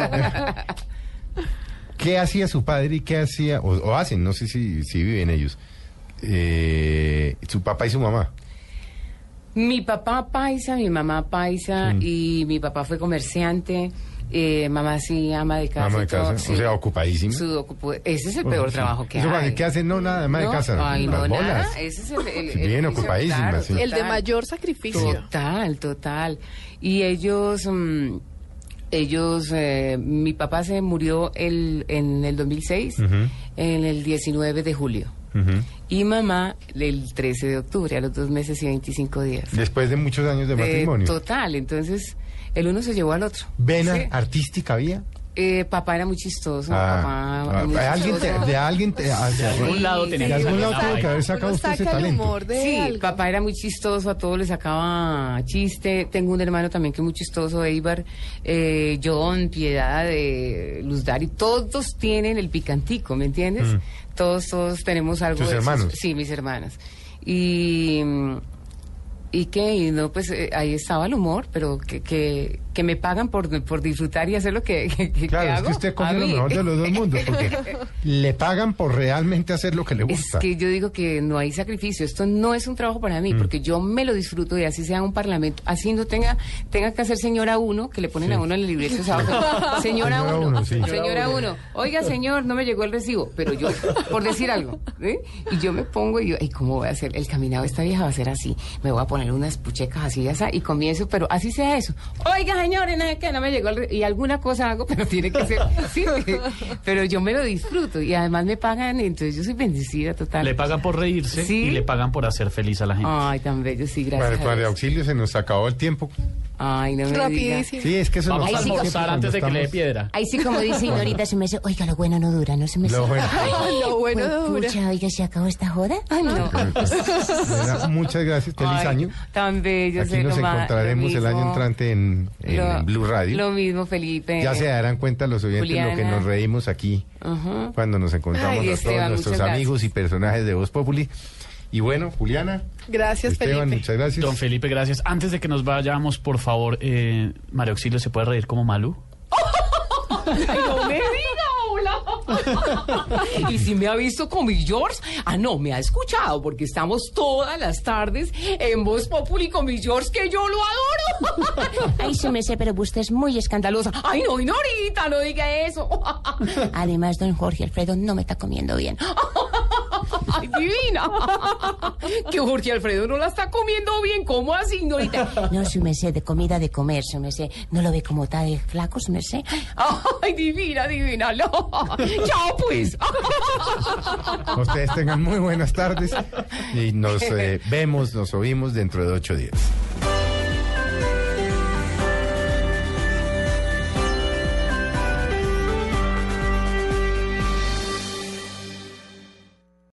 ¿Qué hacía su padre y qué hacía, o, o hacen, no sé si, si viven ellos, eh, su papá y su mamá? Mi papá paisa, mi mamá paisa y mi papá fue comerciante. Eh, mamá sí, ama de casa. Ama de y todo, casa, sí. o sea, ocupadísima. Su ocupo- ese es el peor sí. trabajo que Eso, hay. ¿Qué hacen? No, nada, ama de No, casa. Ay, las no, bolas. nada. Ese es el, el- Sí, el bien ocupadísima, claro, sí. El de mayor sacrificio. Total, total. Y ellos, mm, ellos, eh, mi papá se murió el, en el 2006, Ujú. en el 19 de julio. Ujú. Y mamá el 13 de octubre, a los dos meses y 25 días. Después de muchos años de De- matrimonio. total, entonces el uno se llevó al otro. ¿Vena Sí. artística había? Eh, papá era muy chistoso. Ah, papá, ah, muy ¿alguien te- chistoso. de alguien te- ah, de algún lado tenía de que algún lado la tuvo que haber sacado usted ese talento. humor de Sí, algo. papá era muy chistoso, a todos le sacaba chiste. Tengo un hermano también que es muy chistoso, Eibar, eh, John, Piedad, eh, Luz Dari, todos tienen el picantico, ¿me entiendes? Todos, todos tenemos algo ¿Tus de esos. hermanos? Sí, mis hermanas. Y... mm, ¿Y qué? Y no, pues eh, ahí estaba el humor, pero que, que, que me pagan por, por disfrutar y hacer lo que, que, que Claro, es hago. que usted coge lo mejor de los dos mundos, porque le pagan por realmente hacer lo que le Es gusta. que yo digo que no hay sacrificio. Esto no es un trabajo para Mm. mí, porque yo me lo disfruto y así sea un parlamento. Así no tenga, tenga que hacer señora uno, que le ponen Sí. a uno en el libreto. ¿sabes? señora Señora uno, uno, sí. señora uno. Oiga, señor, no me llegó el recibo, pero yo, por decir algo, ¿sí? y yo me pongo y yo, ¿y cómo voy a hacer? El caminado de esta vieja va a ser así. Me voy a poner unas puchecas así, así, y comienzo, pero así sea eso. Oiga, señores, no, es que no me llegó el re- y alguna cosa hago, pero tiene que ser, sí, pero yo me lo disfruto y además me pagan, entonces yo soy bendecida total. Le pagan por reírse Sí. y le pagan por hacer feliz a la gente. Ay, tan bello, sí, gracias. Para, a para Dios. auxilio se nos acabó el tiempo. Ay, no me diga. Rapidísimo. Sí, es que eso Vamos nos a almorzar antes de que le dé piedra. Ahí sí, como dice Ignorita, se me dice, oiga, lo bueno no dura, no se me Lo bueno. Lo bueno Pues, dura. pucha, oiga, ¿se acabó esta joda? Ay, no. Bueno, muchas gracias, feliz Ay, año. Tan bello, Aquí sé nos encontraremos el año entrante en, en Lo- Blue Radio. Lo mismo, Felipe. Ya se darán cuenta los oyentes lo que Juliana. nos reímos aquí cuando nos encontramos Ay, a todos Esteban, nuestros amigos y personajes de Voz Populi. Y bueno, Juliana, Gracias, Esteban, Felipe. muchas gracias. Don Felipe, gracias. Antes de que nos vayamos, por favor, eh, María Auxilio, ¿se puede reír como Malú? Ay, no me. y si me ha visto con mi George, ah, no, me ha escuchado, porque estamos todas las tardes en Voz Populi con mi George, que yo lo adoro. Ay, se me sé, pero usted es muy escandalosa. Ay, no, Ignorita, no diga eso. Además, don Jorge Alfredo no me está comiendo bien. Ay, divina. Que Jorge Alfredo no la está comiendo bien. ¿Cómo así, señorita? No, su merced, de comida de comer, su merced. ¿No lo ve como está de flaco, su merced? Ay, divina, divina. No. Chao, pues. Ustedes tengan muy buenas tardes y nos eh, vemos, nos oímos dentro de ocho días.